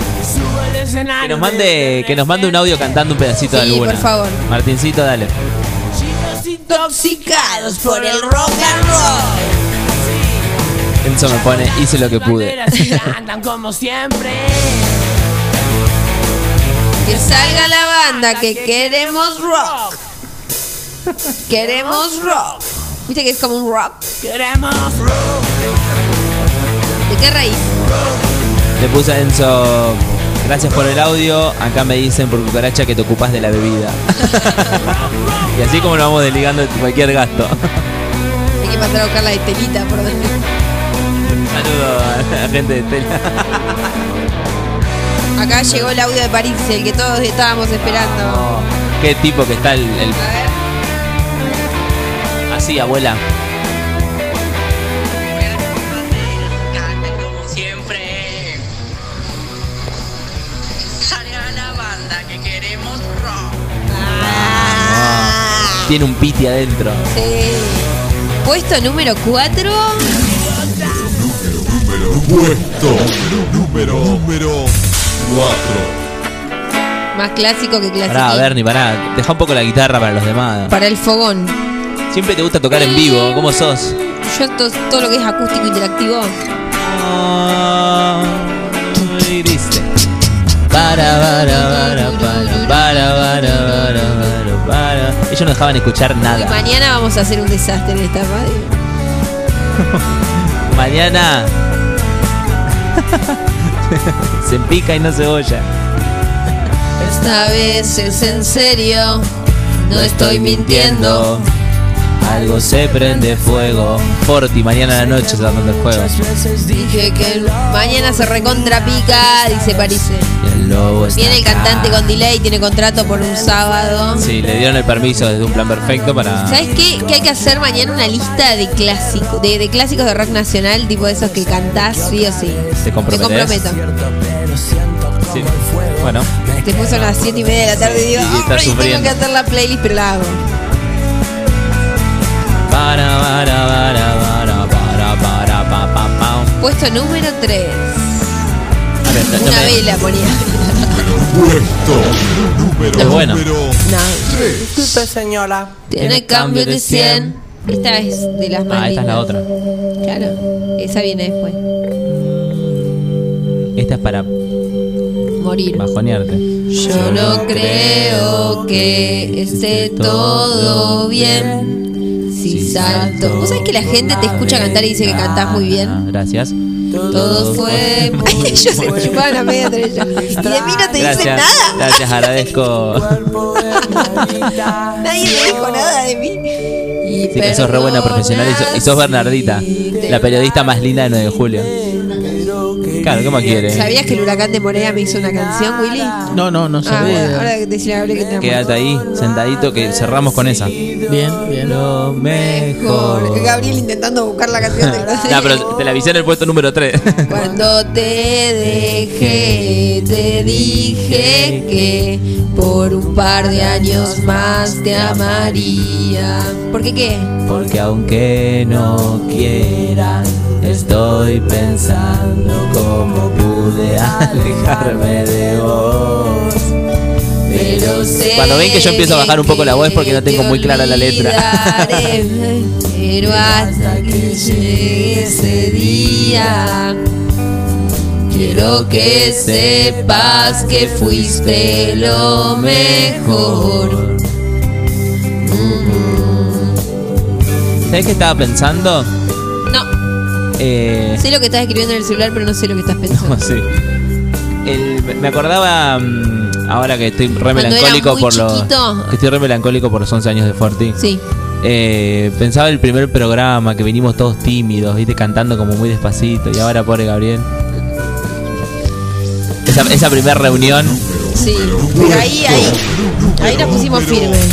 Que nos mande, que nos mande un audio cantando un pedacito de Sí, alguna. por favor. Martincito, dale. Intoxicados por el rock and roll. Enzo me pone, hice lo que pude. Como siempre. Que salga la banda que queremos rock. Queremos rock. ¿Viste que es como un rock? Queremos rock. ¿De qué raíz? Le puse a Enzo, gracias por el audio. Acá me dicen por cucaracha que te ocupas de la bebida. y así como nos vamos desligando de cualquier gasto. Hay que pasar a buscar la de telita por donde. Un saludo a la gente de Tela. Acá llegó el audio de París, el que todos estábamos esperando. Qué tipo que está el. el- Así, abuela. Siempre. Salga la banda que queremos rock. Tiene un piti adentro. Sí. Puesto número 4. Puesto número, número 4. Más clásico que clásico. Pará, Bernie, pará. Deja un poco la guitarra para los demás. Para el fogón. Siempre te gusta tocar en vivo. Eh, ¿Cómo sos? Yo to todo lo que es acústico interactivo. Ah, iriste para para para para para para para Ellos no dejaban escuchar nada. Mañana vamos a hacer un desastre en esta radio. mañana. se pica y no cebolla. Esta vez es en serio, no estoy mintiendo. Algo se prende fuego. Forti, mañana a la noche se va a prender fuego. Dije que mañana se recontrapica, dice Parise. El Viene el cantante con delay, tiene contrato por un sábado. Sí, le dieron el permiso desde un plan perfecto para. ¿Sabes qué? Que hay que hacer mañana una lista de clásicos, de, de clásicos de rock nacional, tipo de esos que cantás sí o sí. ¿Te Te comprometes? comprometo. Sí. Bueno, Después son las 7 y media de la tarde y digo, Y "Ay, tengo que hacer la playlist, pero la hago. Puesto número 3. A ver, no- no Una me- vela ponía. Es bueno. No. Disculpe, señora. Tiene cambio de 100. Esta es de las más Ah, esta es la otra. Claro. Esa viene después. Esta es para Morir. bajonearte. Yo no creo que esté todo bien. Si salto. ¿Vos sabés que la gente te escucha cantar y dice que cantás muy bien? Gracias. Todo fue. Ellos se chupaban a media entre ellos. Y de mí no te dicen nada. Gracias, agradezco. Nadie me dijo nada de mí. Y Sí, que sos re buena profesional y sos, y sos Bernardita, la periodista más linda de 9 de julio. Claro, ¿qué más quiere? ¿Sabías que el huracán de Morea me hizo una canción, Willy? No, no, no Ah, sabía. bueno, ahora que decirle a Gabriel que te amo. Quédate ahí, sentadito, que cerramos con esa. Bien, bien. Lo Mejor. mejor. Gabriel intentando buscar la canción de No, pero te la avisé en el puesto número 3. Cuando te dejé, te dije que por un par de años más te amaría. ¿Por qué qué? Porque aunque no quieran, estoy pensando cómo pude alejarme de vos. Pero sé Cuando ven que yo empiezo a bajar un poco la voz porque no tengo muy clara la letra. pero hasta que llegue ese día. Quiero que sepas que fuiste lo mejor. ¿Sabes qué estaba pensando? Eh, sé lo que estás escribiendo en el celular, pero no sé lo que estás pensando. sí. El- me acordaba mm, ahora que estoy re Cuando melancólico por los que estoy re melancólico por los 11 años de Forti. Sí. Eh, pensaba el primer programa que vinimos todos tímidos, viste, cantando como muy despacito y ahora pobre Gabriel. Esa, esa primera reunión, Sí, ahí, ahí, ahí nos pusimos firmes.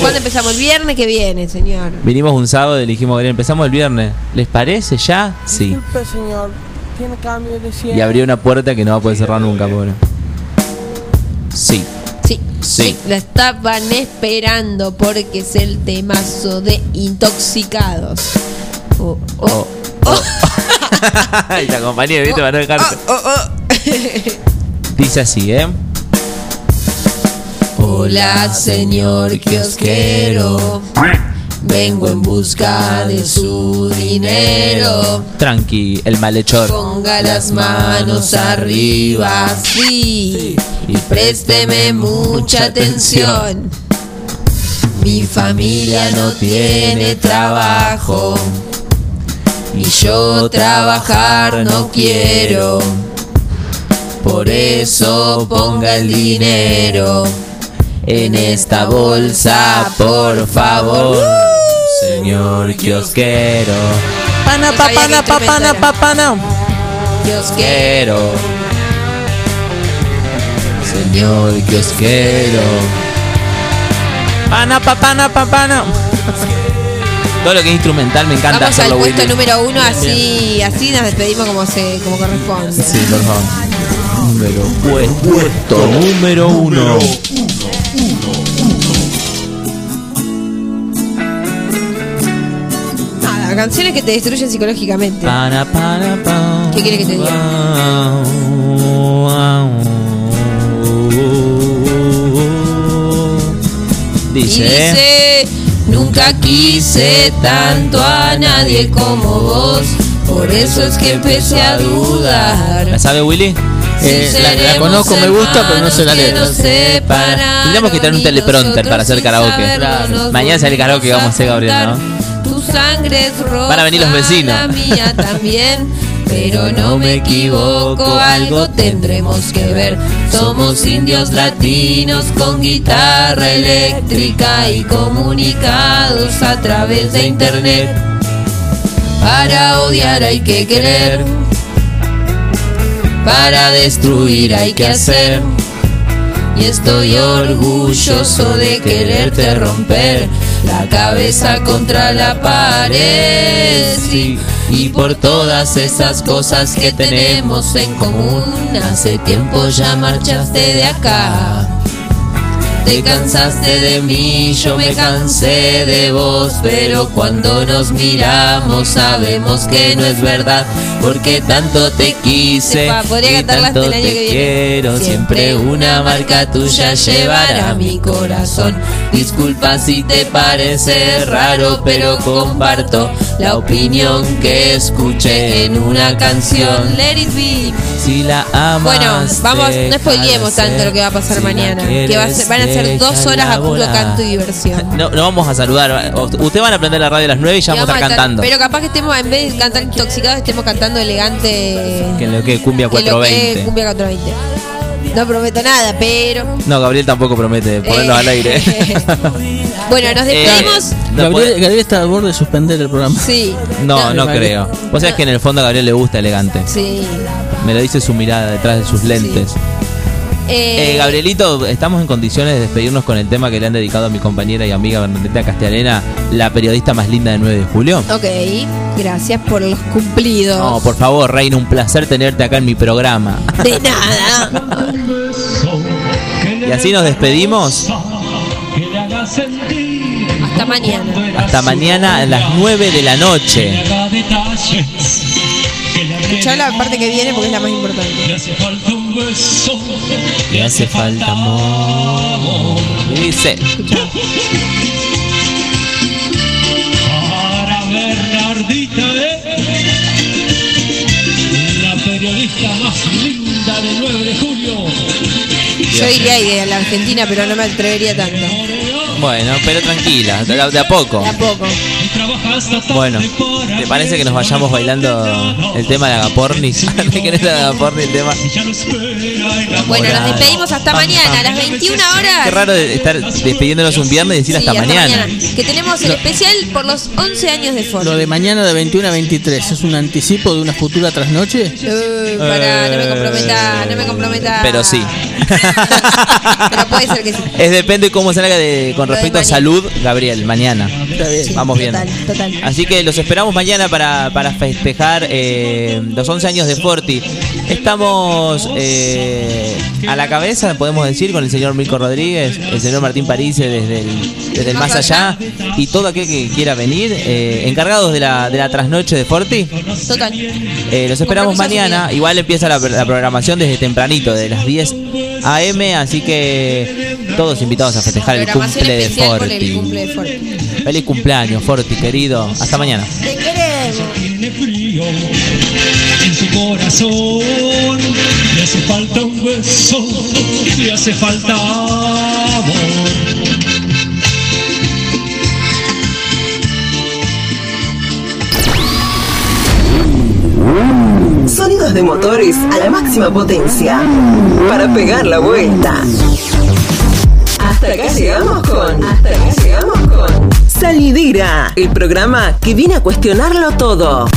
¿Cuándo empezamos? El viernes que viene, señor. vinimos un sábado y dijimos, empezamos el viernes. ¿Les parece ya? Sí. Disculpe, señor. Tiene cambio de 100. Y abrió una puerta que no va a poder cerrar nunca, pobre. Sí. Sí, Sí. La estaban esperando porque es el temazo de intoxicados. Oh, oh, oh. y te acompañé, viste, para no dejarte. Oh, oh. Dice así, ¿eh? Hola, señor kiosquero. Vengo en busca de su dinero. Tranqui, el malhechor. Ponga las manos arriba, sí, y présteme mucha atención. Mi familia no tiene trabajo y yo trabajar no quiero. Por eso ponga el dinero en esta bolsa, por favor. Señor kiosquero. Pana, papana, papana, papana. Kiosquero. Quiero. Señor kiosquero. Pana, papana, papana. Todo lo que es instrumental me encanta Vamos al hacerlo, puesto Willy. número uno, así, así nos despedimos como se, como corresponde. Sí, por favor. Número puesto, puesto número uno. Nada, canciones que te destruyen psicológicamente. ¿Qué quiere que te diga? Dice, dice, nunca quise tanto a nadie como vos, por eso es que empecé a dudar. ¿la sabe Willy? Eh, la, la conozco, me gusta, pero no sé la letra. Tendríamos que tener un teleprompter para hacer karaoke. Mañana sale karaoke que vamos a hacer, Gabriel, ¿no? Tu sangre es roja, Van a venir los vecinos. La mía también. pero no me equivoco, algo tendremos que ver. Somos indios latinos con guitarra eléctrica y comunicados a través de internet. Para odiar hay que querer, para destruir hay que hacer. Y estoy orgulloso de quererte romper la cabeza contra la pared. Y por todas esas cosas que tenemos en común, hace tiempo ya marchaste de acá. Te cansaste de mí, yo me cansé de vos, pero cuando nos miramos sabemos que no es verdad, porque tanto te quise y tanto te quiero, siempre una marca tuya llevará mi corazón. Disculpa si te parece raro, pero comparto la opinión que escuché en una canción. Let it be. Si la amas. Bueno, vamos, no spoilemos tanto lo que va a pasar Si mañana. quieres, Que va a ser- van a ser dos horas a puro canto y diversión. No, no vamos a saludar. Ustedes van a prender la radio a las 9 y ya Y vamos a estar cantar, cantando. Pero capaz que estemos, en vez de cantar intoxicados, estemos cantando elegante. Que lo que cumbia que lo que 420. cumbia 420. No prometo nada, pero. No, Gabriel tampoco promete ponerlo Eh. al aire. Bueno, nos despedimos. no Gabriel, puede- Gabriel está al borde de suspender el programa. Sí. No, no creo. Vos sabés que en el fondo a Gabriel le gusta elegante. Sí. Me lo dice su mirada detrás de sus lentes. Eh, Eh, Gabrielito, estamos en condiciones de despedirnos con el tema que le han dedicado a mi compañera y amiga Bernadetta Castellana, la periodista más linda de 9 de julio. Ok, gracias por los cumplidos. No, por favor, Reina, un placer tenerte acá en mi programa. De nada. Y así nos despedimos. Hasta mañana. Hasta mañana a las 9 de la noche. Escuchá la parte que viene porque es la más importante. Le hace falta amor. Dice. Para Bernardita, ¿eh? La periodista más linda del 9 de julio. Yo iría ahí a la Argentina, pero no me atrevería tanto. Bueno, pero tranquila, de a poco. De a poco. Bueno, ¿te parece que nos vayamos bailando el tema de Agapornis? no es Agapornis el tema. Bueno, nos despedimos hasta mañana a las 21 horas. Qué raro estar despidiéndonos un viernes y decir Sí, hasta, mañana. Que tenemos el especial por los 11 años de Ford. Lo de mañana de 21 a 23 es un anticipo de una futura trasnoche. Uh, pará, no me comprometa, no me comprometa. Pero sí. Pero puede ser que sí. Es depende cómo salga de, con Lo de respecto a salud, Gabriel, mañana. Vamos viendo. Total, total. Así que los esperamos mañana para, para festejar eh, los 11 años de Forti. Estamos eh, a la cabeza, podemos decir, con el señor Mirko Rodríguez, el señor Martín Parise desde el, desde el más allá y todo aquel que quiera venir, eh, encargados de la, de la trasnoche de Forti. Total. Los esperamos mañana. Igual empieza la, la programación desde tempranito, de las 10 a.m. Así que todos invitados a festejar el cumple de por el Forti. cumple de Ford. Feliz cumpleaños, Forti, querido. Hasta mañana. Te queremos. En su corazón. Le hace falta un beso, le hace falta amor. Sonidos de motores a la máxima potencia. Para pegar la vuelta. Hasta acá llegamos con. Hasta acá llegamos con. Salidera, el programa que viene a cuestionarlo todo.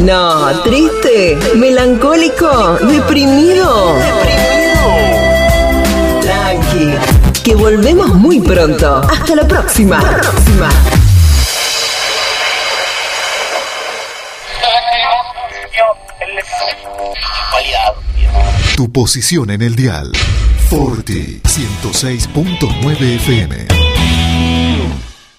No, triste, melancólico, deprimido. Tranqui, que volvemos muy pronto. Hasta la próxima. próxima. Tu posición en el dial. Forti 106.9 FM.